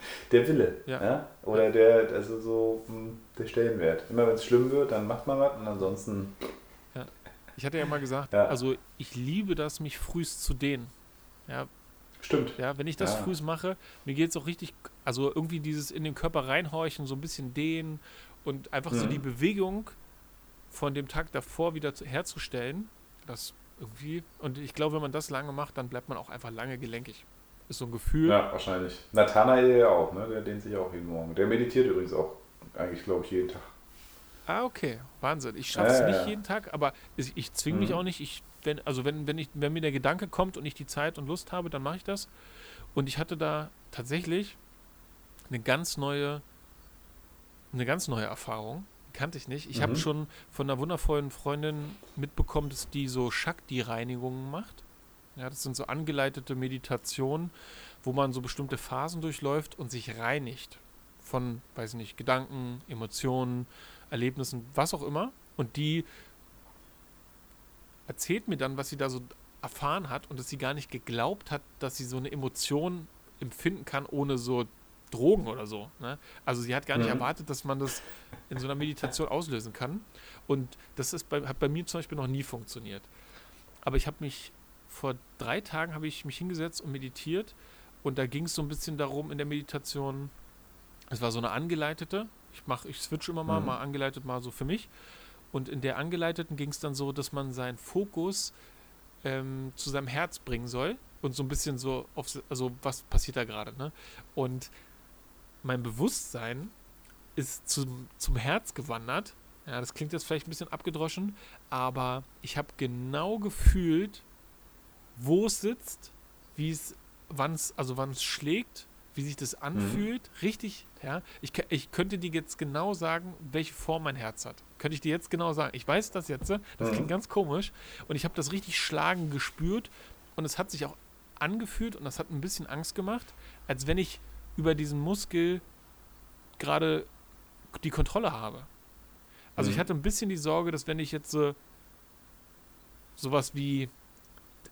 Speaker 1: der Wille. Ja. ja? Oder der, also so hm, der Stellenwert. Immer wenn es schlimm wird, dann macht man was und ansonsten.
Speaker 2: Ja. Ich hatte ja mal gesagt, also ich liebe das, mich frühst zu dehnen. Ja.
Speaker 1: Stimmt.
Speaker 2: Ja, wenn ich das ja. frühs mache, mir geht es auch richtig, also irgendwie dieses in den Körper reinhorchen, so ein bisschen dehnen und einfach mhm. so die Bewegung von dem Tag davor wieder zu, herzustellen das irgendwie, und ich glaube, wenn man das lange macht, dann bleibt man auch einfach lange gelenkig. Ist so ein Gefühl.
Speaker 1: Ja, wahrscheinlich. Nathanael ja auch, ne? Der dehnt sich auch jeden Morgen. Der meditiert übrigens auch eigentlich, glaube ich, jeden Tag.
Speaker 2: Ah, okay. Wahnsinn. Ich schaffe es ja, nicht jeden Tag, aber ich, ich zwinge mhm. mich auch nicht. Ich, wenn, also wenn, wenn, ich, wenn mir der Gedanke kommt und ich die Zeit und Lust habe, dann mache ich das. Und ich hatte da tatsächlich eine ganz neue, eine ganz neue Erfahrung kannte ich nicht. Ich mhm. habe schon von einer wundervollen Freundin mitbekommen, dass die so Shakti-Reinigungen macht. Ja, das sind so angeleitete Meditationen, wo man so bestimmte Phasen durchläuft und sich reinigt. Von, weiß ich nicht, Gedanken, Emotionen, Erlebnissen, was auch immer. Und die erzählt mir dann, was sie da so erfahren hat und dass sie gar nicht geglaubt hat, dass sie so eine Emotion empfinden kann, ohne so Drogen oder so. Ne? Also sie hat gar nicht mhm. erwartet, dass man das in so einer Meditation auslösen kann. Und das ist bei, hat bei mir zum Beispiel noch nie funktioniert. Aber ich habe mich vor drei Tagen habe ich mich hingesetzt und meditiert und da ging es so ein bisschen darum in der Meditation. Es war so eine angeleitete. Ich mache, ich switch immer mal, mhm. mal angeleitet, mal so für mich. Und in der angeleiteten ging es dann so, dass man seinen Fokus ähm, zu seinem Herz bringen soll und so ein bisschen so auf, also was passiert da gerade, ne? Und mein Bewusstsein ist zum, zum Herz gewandert. Ja, das klingt jetzt vielleicht ein bisschen abgedroschen, aber ich habe genau gefühlt, wo es sitzt, wie es, wann es, also wann es schlägt, wie sich das anfühlt. Mhm. Richtig, ja. Ich, ich könnte dir jetzt genau sagen, welche Form mein Herz hat. Könnte ich dir jetzt genau sagen. Ich weiß das jetzt, das mhm. klingt ganz komisch. Und ich habe das richtig schlagen gespürt und es hat sich auch angefühlt und das hat ein bisschen Angst gemacht, als wenn ich über diesen Muskel gerade die Kontrolle habe. Also mhm. ich hatte ein bisschen die Sorge, dass wenn ich jetzt so sowas wie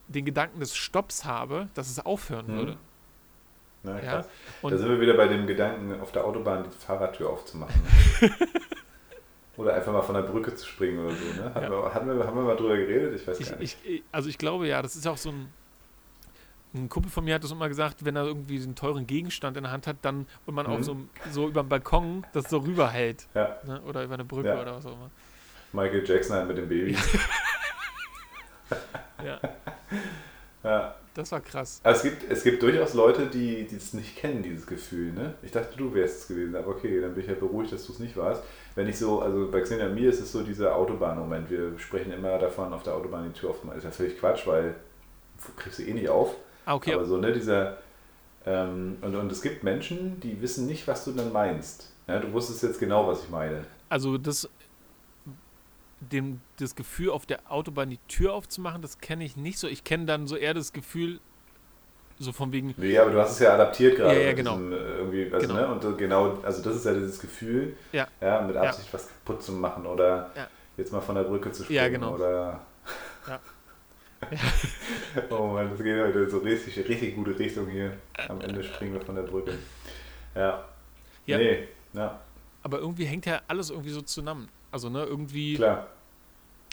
Speaker 2: den Gedanken des Stopps habe, dass es aufhören mhm. würde.
Speaker 1: Na, ja? Und da sind wir wieder bei dem Gedanken, auf der Autobahn die Fahrradtür aufzumachen. Ne? oder einfach mal von der Brücke zu springen oder so. Ne? Hatten, ja. wir, hatten wir, haben wir mal drüber geredet? Ich weiß gar
Speaker 2: nicht. Ich, also ich glaube ja, das ist auch so ein. Ein Kumpel von mir hat das immer gesagt, wenn er irgendwie einen teuren Gegenstand in der Hand hat, dann und man mhm. auch so, so über den Balkon das so rüberhält. Ja. Ne? Oder über eine Brücke ja. oder was auch immer.
Speaker 1: Michael Jackson halt mit dem Baby.
Speaker 2: ja. ja. Das war krass.
Speaker 1: Aber es gibt, es gibt durchaus Leute, die es nicht kennen, dieses Gefühl. Ne? Ich dachte, du wärst es gewesen, aber okay, dann bin ich ja beruhigt, dass du es nicht warst. Wenn ich so, also bei Xenia mir ist es so dieser Autobahn-Moment. Wir sprechen immer davon, auf der Autobahn die Tür aufzumachen. Ist ja völlig Quatsch, weil du kriegst sie eh nicht auf. Ah, okay. Aber so, ne, dieser. Ähm, und, und es gibt Menschen, die wissen nicht, was du dann meinst. Ja, du wusstest jetzt genau, was ich meine.
Speaker 2: Also das dem, das Gefühl, auf der Autobahn die Tür aufzumachen, das kenne ich nicht so. Ich kenne dann so eher das Gefühl, so von wegen.
Speaker 1: Ja, aber du hast es ja adaptiert gerade.
Speaker 2: Ja, ja, genau.
Speaker 1: Diesem, äh, irgendwie, also, genau. Ne? Und genau, also das ist ja dieses Gefühl, ja. ja mit Absicht ja. was kaputt zu machen oder ja. jetzt mal von der Brücke zu springen. Ja, genau. Oder. Ja. oh Mann, das geht heute so richtig, richtig gute Richtung hier. Am Ende springen wir von der Brücke. Ja. ja. Nee, ja.
Speaker 2: Aber irgendwie hängt ja alles irgendwie so zusammen. Also, ne, irgendwie.
Speaker 1: Klar.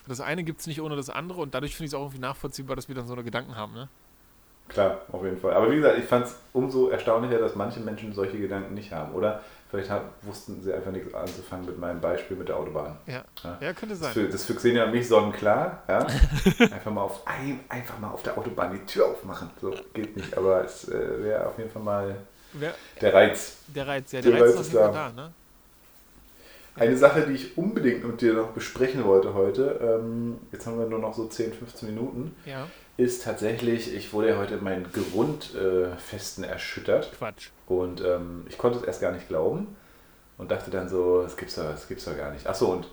Speaker 2: Das eine gibt es nicht ohne das andere und dadurch finde ich es auch irgendwie nachvollziehbar, dass wir dann so eine Gedanken haben, ne?
Speaker 1: Klar, auf jeden Fall. Aber wie gesagt, ich fand es umso erstaunlicher, dass manche Menschen solche Gedanken nicht haben. Oder vielleicht haben, wussten sie einfach nichts anzufangen mit meinem Beispiel mit der Autobahn.
Speaker 2: Ja, ja, ja könnte sein.
Speaker 1: Das für, das für Xenia und mich sonnenklar. Ja? einfach, mal auf, einfach mal auf der Autobahn die Tür aufmachen. So geht nicht, aber es äh, wäre auf jeden Fall mal Wer, der Reiz.
Speaker 2: Der Reiz, ja, der, der Reiz, Reiz ist da. da ne?
Speaker 1: Eine Sache, die ich unbedingt mit dir noch besprechen wollte heute, ähm, jetzt haben wir nur noch so 10, 15 Minuten,
Speaker 2: ja.
Speaker 1: ist tatsächlich, ich wurde ja heute meinen Grundfesten äh, erschüttert.
Speaker 2: Quatsch.
Speaker 1: Und ähm, ich konnte es erst gar nicht glauben und dachte dann so, das gibt's doch, das gibt's doch gar nicht. Achso, und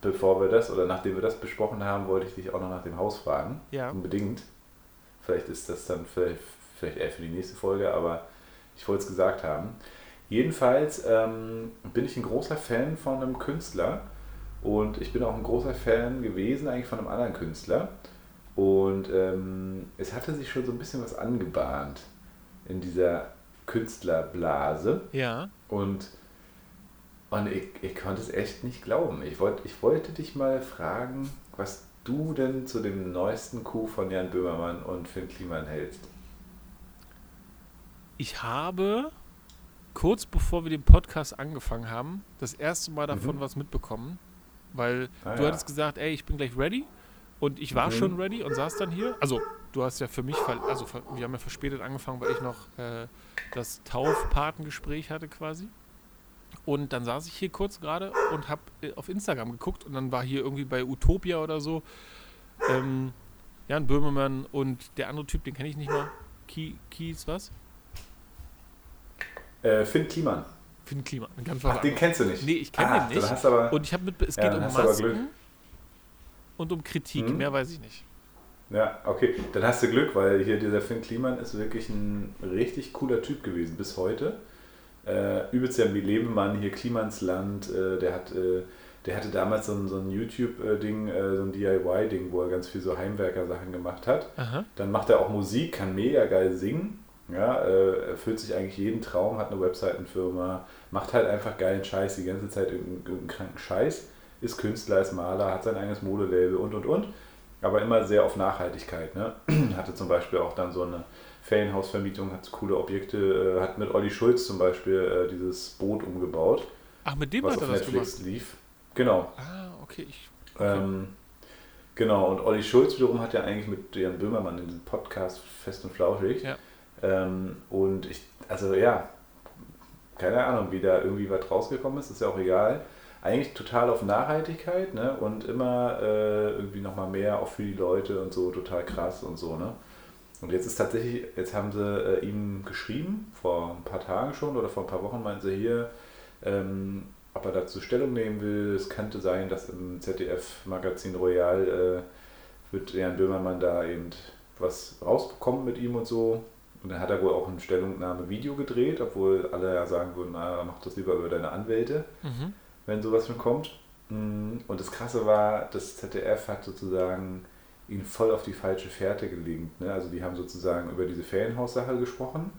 Speaker 1: bevor wir das oder nachdem wir das besprochen haben, wollte ich dich auch noch nach dem Haus fragen.
Speaker 2: Ja.
Speaker 1: Unbedingt. Vielleicht ist das dann vielleicht, vielleicht eher für die nächste Folge, aber ich wollte es gesagt haben. Jedenfalls ähm, bin ich ein großer Fan von einem Künstler und ich bin auch ein großer Fan gewesen eigentlich von einem anderen Künstler. Und ähm, es hatte sich schon so ein bisschen was angebahnt in dieser Künstlerblase.
Speaker 2: Ja.
Speaker 1: Und, und ich, ich konnte es echt nicht glauben. Ich, wollt, ich wollte dich mal fragen, was du denn zu dem neuesten Coup von Jan Böhmermann und Finn Kliman hältst.
Speaker 2: Ich habe kurz bevor wir den Podcast angefangen haben, das erste Mal davon mhm. was mitbekommen. Weil ah, du ja. hattest gesagt, ey, ich bin gleich ready. Und ich war mhm. schon ready und saß dann hier. Also, du hast ja für mich, also wir haben ja verspätet angefangen, weil ich noch äh, das Taufpatengespräch hatte quasi. Und dann saß ich hier kurz gerade und habe äh, auf Instagram geguckt und dann war hier irgendwie bei Utopia oder so ähm, Jan Böhmermann und der andere Typ, den kenne ich nicht mal. Kies, was?
Speaker 1: Äh, Finn Kliman.
Speaker 2: Finn Kliman,
Speaker 1: ganz Ach, den kennst du nicht?
Speaker 2: Nee, ich kenne ah, den nicht.
Speaker 1: Aber,
Speaker 2: und ich habe mit, es geht ja, um Masken und um Kritik, hm? mehr weiß ich nicht.
Speaker 1: Ja, okay, dann hast du Glück, weil hier dieser Finn Kliman ist wirklich ein richtig cooler Typ gewesen bis heute. Äh, übelst ja wie Lebemann, hier Klimansland, äh, der hat... Äh, der hatte damals so ein, so ein YouTube-Ding, äh, so ein DIY-Ding, wo er ganz viel so Heimwerker-Sachen gemacht hat.
Speaker 2: Aha.
Speaker 1: Dann macht er auch Musik, kann mega geil singen. Ja, äh, erfüllt sich eigentlich jeden Traum, hat eine Webseitenfirma, macht halt einfach geilen Scheiß, die ganze Zeit irgendeinen kranken Scheiß, ist Künstler, ist Maler, hat sein eigenes Modelabel und und und. Aber immer sehr auf Nachhaltigkeit. Ne? Hatte zum Beispiel auch dann so eine Ferienhausvermietung, hat coole Objekte, äh, hat mit Olli Schulz zum Beispiel äh, dieses Boot umgebaut.
Speaker 2: Ach, mit dem was hat er das Netflix
Speaker 1: gemacht? lief. Genau.
Speaker 2: Ah, okay. Ich, okay.
Speaker 1: Ähm, genau, und Olli Schulz wiederum hat ja eigentlich mit Jan Böhmermann in diesem Podcast Fest und Flauschig.
Speaker 2: Ja
Speaker 1: ähm, und ich, also ja, keine Ahnung, wie da irgendwie was rausgekommen ist, ist ja auch egal. Eigentlich total auf Nachhaltigkeit ne? und immer äh, irgendwie nochmal mehr auch für die Leute und so, total krass und so. Ne? Und jetzt ist tatsächlich, jetzt haben sie äh, ihm geschrieben, vor ein paar Tagen schon oder vor ein paar Wochen meinten sie hier, ähm, ob er dazu Stellung nehmen will. Es könnte sein, dass im ZDF-Magazin Royal äh, wird Jan Böhmermann da eben was rausbekommen mit ihm und so. Und dann hat er wohl auch ein Stellungnahme-Video gedreht, obwohl alle ja sagen würden, na, mach das lieber über deine Anwälte, mhm. wenn sowas schon kommt. Mm, und das Krasse war, das ZDF hat sozusagen ihn voll auf die falsche Fährte gelingt. Ne? Also die haben sozusagen über diese Ferienhaussache gesprochen.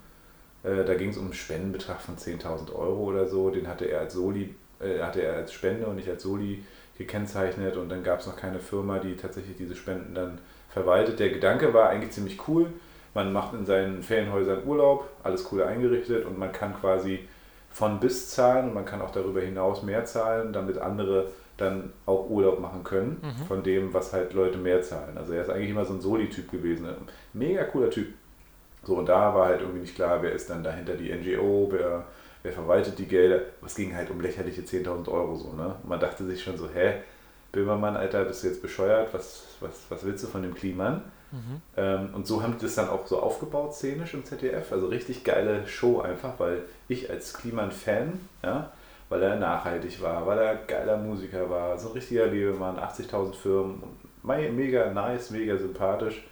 Speaker 1: Äh, da ging es um einen Spendenbetrag von 10.000 Euro oder so. Den hatte er als Soli, äh, hatte er als Spende und nicht als Soli gekennzeichnet. Und dann gab es noch keine Firma, die tatsächlich diese Spenden dann verwaltet. Der Gedanke war eigentlich ziemlich cool. Man macht in seinen Ferienhäusern Urlaub, alles cool eingerichtet und man kann quasi von bis zahlen und man kann auch darüber hinaus mehr zahlen, damit andere dann auch Urlaub machen können mhm. von dem, was halt Leute mehr zahlen. Also er ist eigentlich immer so ein Soli-Typ gewesen. Mega cooler Typ. So, und da war halt irgendwie nicht klar, wer ist dann dahinter die NGO, wer, wer verwaltet die Gelder. Es ging halt um lächerliche 10.000 Euro so, ne? Und man dachte sich schon so, hä, Böhmermann, Alter, bist du jetzt bescheuert? Was, was, was willst du von dem Kliman? Mhm. Ähm, und so haben die das dann auch so aufgebaut, szenisch im ZDF. Also richtig geile Show einfach, weil ich als Kliman-Fan, ja, weil er nachhaltig war, weil er geiler Musiker war, so ein richtiger Lebemann, 80.000 Firmen, mega nice, mega sympathisch.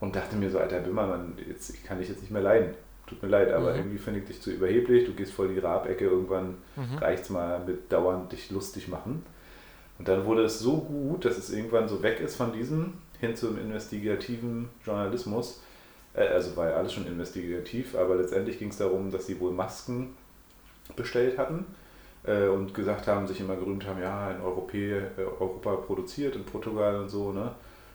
Speaker 1: Und dachte mir so, alter Böhmermann, jetzt, ich kann dich jetzt nicht mehr leiden. Tut mir leid, aber mhm. irgendwie finde ich dich zu überheblich, du gehst voll die Rabecke, irgendwann mhm. es mal mit dauernd dich lustig machen. Und dann wurde es so gut, dass es irgendwann so weg ist von diesem hin zum investigativen Journalismus. Äh, also war ja alles schon investigativ, aber letztendlich ging es darum, dass sie wohl Masken bestellt hatten äh, und gesagt haben, sich immer gerühmt haben, ja, in äh, Europa produziert, in Portugal und so, ne?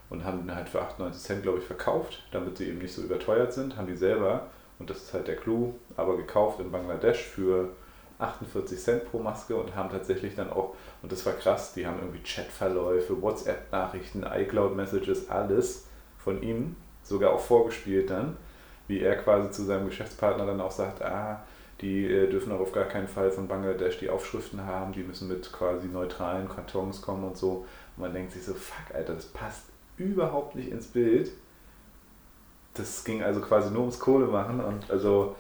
Speaker 1: Und haben halt für 98 Cent, glaube ich, verkauft, damit sie eben nicht so überteuert sind, haben die selber, und das ist halt der Clou, aber gekauft in Bangladesch für 48 Cent pro Maske und haben tatsächlich dann auch, und das war krass, die haben irgendwie Chatverläufe, WhatsApp-Nachrichten, iCloud-Messages, alles von ihm, sogar auch vorgespielt dann, wie er quasi zu seinem Geschäftspartner dann auch sagt, ah, die äh, dürfen auch auf gar keinen Fall von Bangladesch die Aufschriften haben, die müssen mit quasi neutralen Kartons kommen und so. Und man denkt sich so, fuck, Alter, das passt überhaupt nicht ins Bild. Das ging also quasi nur ums Kohle machen und also,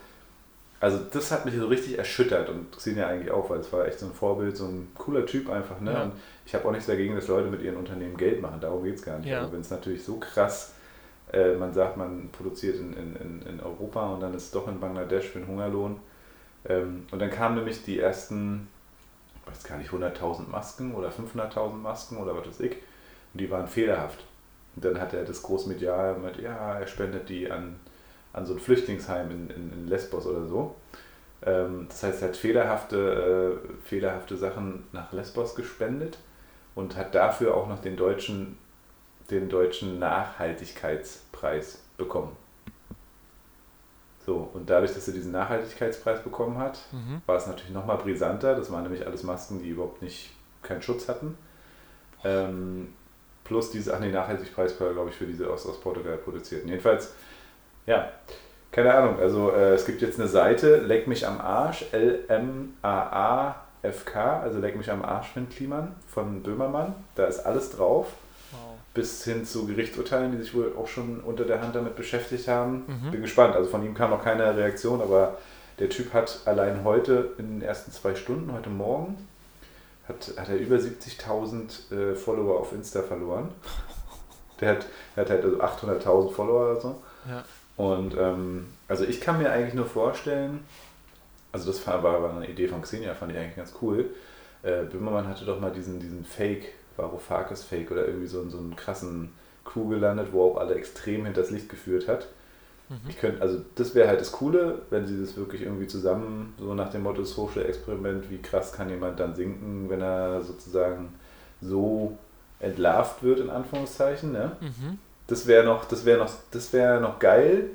Speaker 1: also das hat mich so richtig erschüttert und Xenia ja eigentlich auch, weil es war echt so ein Vorbild, so ein cooler Typ einfach. Ne? Ja. Und ich habe auch nichts dagegen, dass Leute mit ihren Unternehmen Geld machen, darum geht es gar nicht. Ja. Aber wenn es natürlich so krass äh, man sagt, man produziert in, in, in Europa und dann ist es doch in Bangladesch für einen Hungerlohn, ähm, und dann kamen nämlich die ersten, ich weiß gar nicht, 100.000 Masken oder 500.000 Masken oder was weiß ich. Und die waren fehlerhaft. Und dann hat er das Großmedial mit, ja, er spendet die an, an so ein Flüchtlingsheim in, in, in Lesbos oder so. Ähm, das heißt, er hat fehlerhafte, äh, fehlerhafte Sachen nach Lesbos gespendet und hat dafür auch noch den deutschen, den deutschen Nachhaltigkeitspreis bekommen. So, und dadurch, dass er diesen Nachhaltigkeitspreis bekommen hat, mhm. war es natürlich nochmal brisanter. Das waren nämlich alles Masken, die überhaupt nicht keinen Schutz hatten. Ähm, plus diese, ach nee, Nachhaltigkeitspreis war, glaube ich, für diese aus, aus Portugal produzierten. Jedenfalls, ja, keine Ahnung. Also äh, es gibt jetzt eine Seite, Leck mich am Arsch, L-M-A-A-F-K, also Leck mich am Arsch, Finn Kliman von Böhmermann. Da ist alles drauf bis hin zu Gerichtsurteilen, die sich wohl auch schon unter der Hand damit beschäftigt haben. Mhm. Bin gespannt. Also von ihm kam noch keine Reaktion, aber der Typ hat allein heute in den ersten zwei Stunden, heute Morgen, hat, hat er über 70.000 äh, Follower auf Insta verloren. Der hat, der hat halt also 800.000 Follower oder so. Ja. Und ähm, also ich kann mir eigentlich nur vorstellen, also das war, war eine Idee von Xenia, fand ich eigentlich ganz cool. Äh, Böhmermann hatte doch mal diesen, diesen Fake Varoufakis-Fake oder irgendwie so, so einen krassen Crew gelandet, wo auch alle extrem hinters Licht geführt hat. Mhm. Ich könnte, also das wäre halt das Coole, wenn sie das wirklich irgendwie zusammen, so nach dem Motto Social Experiment, wie krass kann jemand dann sinken, wenn er sozusagen so entlarvt wird, in Anführungszeichen. Ne? Mhm. Das wäre noch, das wäre noch, das wäre noch geil,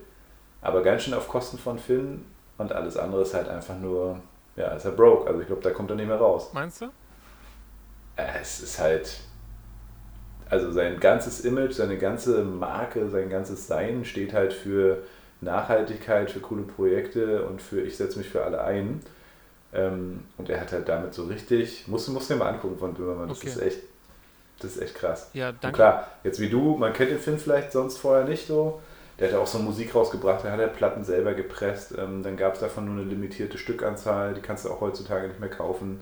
Speaker 1: aber ganz schön auf Kosten von Finn und alles andere ist halt einfach nur, ja, ist er broke. Also ich glaube, da kommt er nicht mehr raus.
Speaker 2: Meinst du?
Speaker 1: Äh, es ist halt, also sein ganzes Image, seine ganze Marke, sein ganzes Sein steht halt für Nachhaltigkeit, für coole Projekte und für ich setze mich für alle ein. Ähm, und er hat halt damit so richtig, musst du musst dir mal angucken von Böhmermann, das okay. ist echt, das ist echt krass.
Speaker 2: Ja, danke.
Speaker 1: Und klar, jetzt wie du, man kennt den Film vielleicht sonst vorher nicht so. Der hat auch so Musik rausgebracht, der hat ja Platten selber gepresst. Ähm, dann gab es davon nur eine limitierte Stückanzahl, die kannst du auch heutzutage nicht mehr kaufen.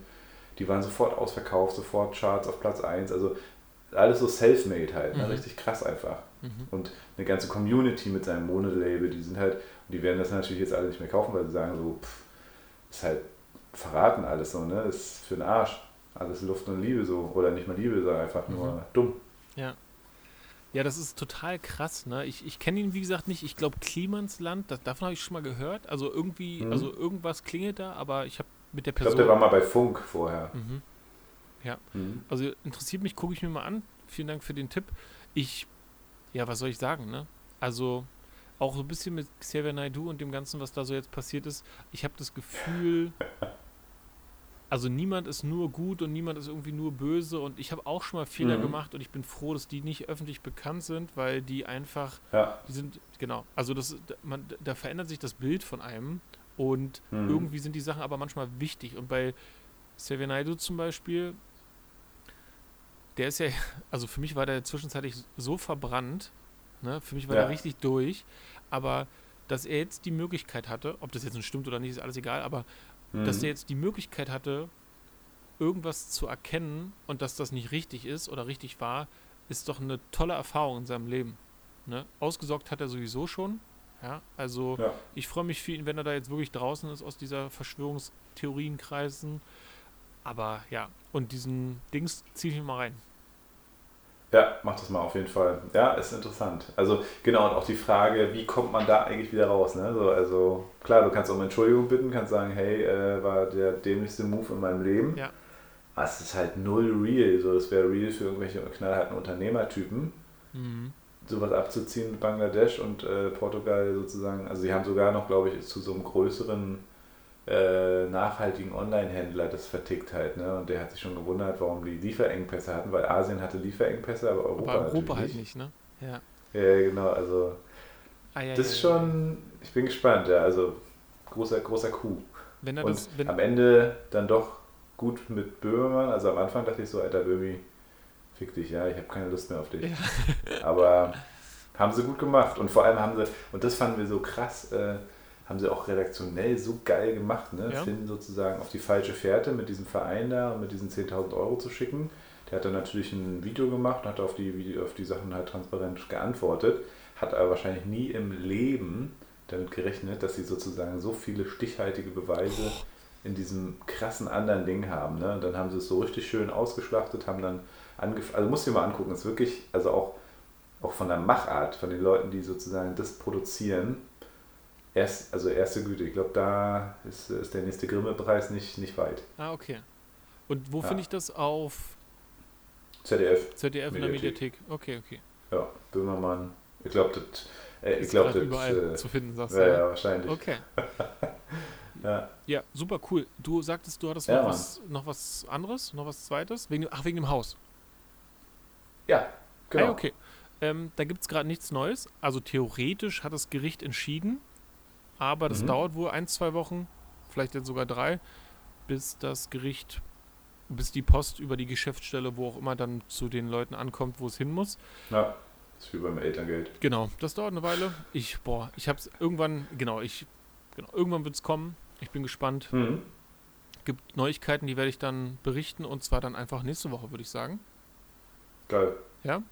Speaker 1: Die waren sofort ausverkauft, sofort Charts auf Platz 1. Also alles so self-made halt, ne? mhm. richtig krass einfach. Mhm. Und eine ganze Community mit seinem Monolabel, die sind halt, die werden das natürlich jetzt alle nicht mehr kaufen, weil sie sagen so, pff, ist halt verraten alles so, ne? Ist für den Arsch. Alles Luft und Liebe so. Oder nicht mal Liebe, sondern einfach mhm. nur dumm.
Speaker 2: Ja. Ja, das ist total krass, ne? Ich, ich kenne ihn, wie gesagt, nicht. Ich glaube, Klimansland, das, davon habe ich schon mal gehört. Also irgendwie, mhm. also irgendwas klingelt da, aber ich habe mit der
Speaker 1: Person. Ich glaube, der war mal bei Funk vorher.
Speaker 2: Mhm. Ja. Mhm. Also interessiert mich, gucke ich mir mal an. Vielen Dank für den Tipp. Ich, ja, was soll ich sagen, ne? Also, auch so ein bisschen mit Xavier Naidoo und dem Ganzen, was da so jetzt passiert ist. Ich habe das Gefühl, also niemand ist nur gut und niemand ist irgendwie nur böse und ich habe auch schon mal Fehler mhm. gemacht und ich bin froh, dass die nicht öffentlich bekannt sind, weil die einfach, ja. die sind, genau, also das, man, da verändert sich das Bild von einem und mhm. irgendwie sind die Sachen aber manchmal wichtig und bei Xavier Naidoo zum Beispiel, der ist ja, also für mich war der zwischenzeitlich so verbrannt, ne, für mich war ja. der richtig durch, aber dass er jetzt die Möglichkeit hatte, ob das jetzt nun stimmt oder nicht, ist alles egal, aber mhm. dass er jetzt die Möglichkeit hatte, irgendwas zu erkennen und dass das nicht richtig ist oder richtig war, ist doch eine tolle Erfahrung in seinem Leben. Ne? Ausgesorgt hat er sowieso schon. Ja, also ja. ich freue mich für ihn, wenn er da jetzt wirklich draußen ist aus dieser Verschwörungstheorienkreisen. Aber ja, und diesen Dings ziehe ich mir mal rein.
Speaker 1: Ja, mach das mal auf jeden Fall. Ja, ist interessant. Also genau, und auch die Frage, wie kommt man da eigentlich wieder raus? Ne? So, also klar, du kannst um Entschuldigung bitten, kannst sagen, hey, äh, war der dämlichste Move in meinem Leben. Ja. Aber es ist halt null real. So, das wäre real für irgendwelche knallharten Unternehmertypen. Mhm. Sowas abzuziehen mit Bangladesch und äh, Portugal sozusagen. Also sie haben sogar noch, glaube ich, zu so einem größeren äh, nachhaltigen Online-Händler das vertickt halt. Ne? Und der hat sich schon gewundert, warum die Lieferengpässe hatten, weil Asien hatte Lieferengpässe, aber Europa, aber Europa halt nicht. ne? Ja. Ja, genau, also ah, ja, das ist ja, schon, ich bin gespannt, ja, also großer, großer Coup. Wenn er Und das, wenn am Ende dann doch gut mit Böhmermann, also am Anfang dachte ich so, alter Böhmi, fick dich, ja, ich habe keine Lust mehr auf dich. Aber haben sie gut gemacht und vor allem haben sie, und das fanden wir so krass, äh, haben sie auch redaktionell so geil gemacht, ne? Ja. Finn sozusagen auf die falsche Fährte mit diesem Verein da und mit diesen 10.000 Euro zu schicken. Der hat dann natürlich ein Video gemacht, hat auf die, auf die Sachen halt transparent geantwortet, hat aber wahrscheinlich nie im Leben damit gerechnet, dass sie sozusagen so viele stichhaltige Beweise in diesem krassen anderen Ding haben. Ne? Und dann haben sie es so richtig schön ausgeschlachtet, haben dann angefangen, also du dir mal angucken, ist wirklich, also auch, auch von der Machart, von den Leuten, die sozusagen das produzieren, Erst, also erste Güte, ich glaube, da ist, ist der nächste Grimme-Preis nicht, nicht weit.
Speaker 2: Ah, okay. Und wo ja. finde ich das auf
Speaker 1: ZDF?
Speaker 2: ZDF in der Mediathek. Okay, okay.
Speaker 1: Ja, Böhmermann. Ich glaube, das. Äh, ich glaube, das.
Speaker 2: überall äh, zu finden,
Speaker 1: sagst du. Ja, ja, wahrscheinlich.
Speaker 2: Okay. ja. ja, super cool. Du sagtest, du hattest ja, noch, was, noch was anderes, noch was Zweites? Wegen, ach, wegen dem Haus.
Speaker 1: Ja,
Speaker 2: genau. Ah, okay. Ähm, da gibt es gerade nichts Neues. Also theoretisch hat das Gericht entschieden, aber das mhm. dauert wohl ein, zwei Wochen, vielleicht jetzt sogar drei, bis das Gericht, bis die Post über die Geschäftsstelle, wo auch immer dann zu den Leuten ankommt, wo es hin muss.
Speaker 1: Ja, das ist wie beim Elterngeld.
Speaker 2: Genau, das dauert eine Weile. Ich, boah, ich hab's irgendwann, genau, ich, genau, irgendwann wird es kommen. Ich bin gespannt. Mhm. Gibt Neuigkeiten, die werde ich dann berichten und zwar dann einfach nächste Woche, würde ich sagen.
Speaker 1: Geil.
Speaker 2: Ja.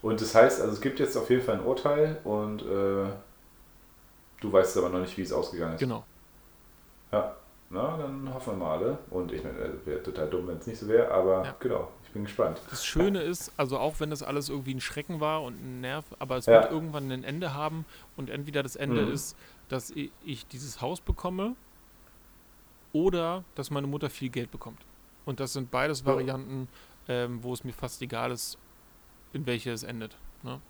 Speaker 1: Und das heißt, also es gibt jetzt auf jeden Fall ein Urteil und äh, Du weißt aber noch nicht, wie es ausgegangen ist.
Speaker 2: Genau.
Speaker 1: Ja, na, dann hoffen wir mal alle. Und ich meine, wäre total dumm, wenn es nicht so wäre, aber ja. genau, ich bin gespannt.
Speaker 2: Das Schöne ist, also auch wenn das alles irgendwie ein Schrecken war und ein Nerv, aber es ja. wird irgendwann ein Ende haben und entweder das Ende mhm. ist, dass ich dieses Haus bekomme oder dass meine Mutter viel Geld bekommt. Und das sind beides Varianten, ähm, wo es mir fast egal ist, in welche es endet. Ne?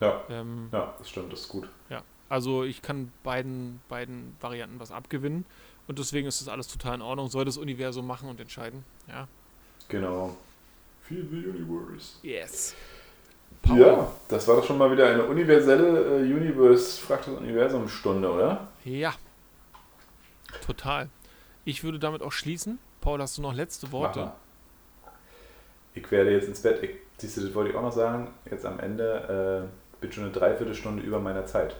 Speaker 1: Ja. Ähm, ja, das stimmt, das ist gut.
Speaker 2: Ja. Also ich kann beiden, beiden Varianten was abgewinnen. Und deswegen ist das alles total in Ordnung. Soll das Universum machen und entscheiden. Ja.
Speaker 1: Genau. Feel the universe.
Speaker 2: Yes.
Speaker 1: Paul. Ja, das war doch schon mal wieder eine universelle äh, Universe, fragt das Universum Stunde, oder?
Speaker 2: Ja. Total. Ich würde damit auch schließen. Paul, hast du noch letzte Worte?
Speaker 1: Ich werde jetzt ins Bett. Ich, siehst du, das wollte ich auch noch sagen. Jetzt am Ende äh, bin schon eine Dreiviertelstunde über meiner Zeit.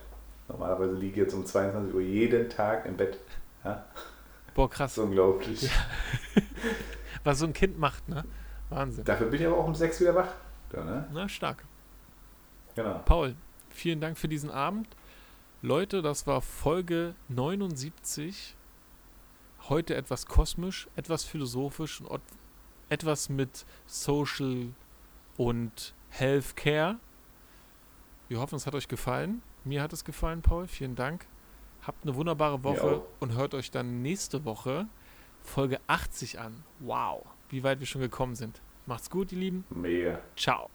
Speaker 1: Normalerweise liege ich jetzt um 22 Uhr jeden Tag im Bett. Ja?
Speaker 2: Boah, krass.
Speaker 1: Das ist unglaublich. Ja.
Speaker 2: Was so ein Kind macht, ne? Wahnsinn.
Speaker 1: Dafür bin ich aber auch um 6 wieder wach. Ja, ne?
Speaker 2: Na, stark.
Speaker 1: Genau.
Speaker 2: Paul, vielen Dank für diesen Abend. Leute, das war Folge 79. Heute etwas kosmisch, etwas philosophisch und etwas mit Social und Healthcare. Wir hoffen, es hat euch gefallen. Mir hat es gefallen, Paul. Vielen Dank. Habt eine wunderbare Woche und hört euch dann nächste Woche Folge 80 an. Wow, wie weit wir schon gekommen sind. Macht's gut, ihr Lieben.
Speaker 1: Mega.
Speaker 2: Ciao.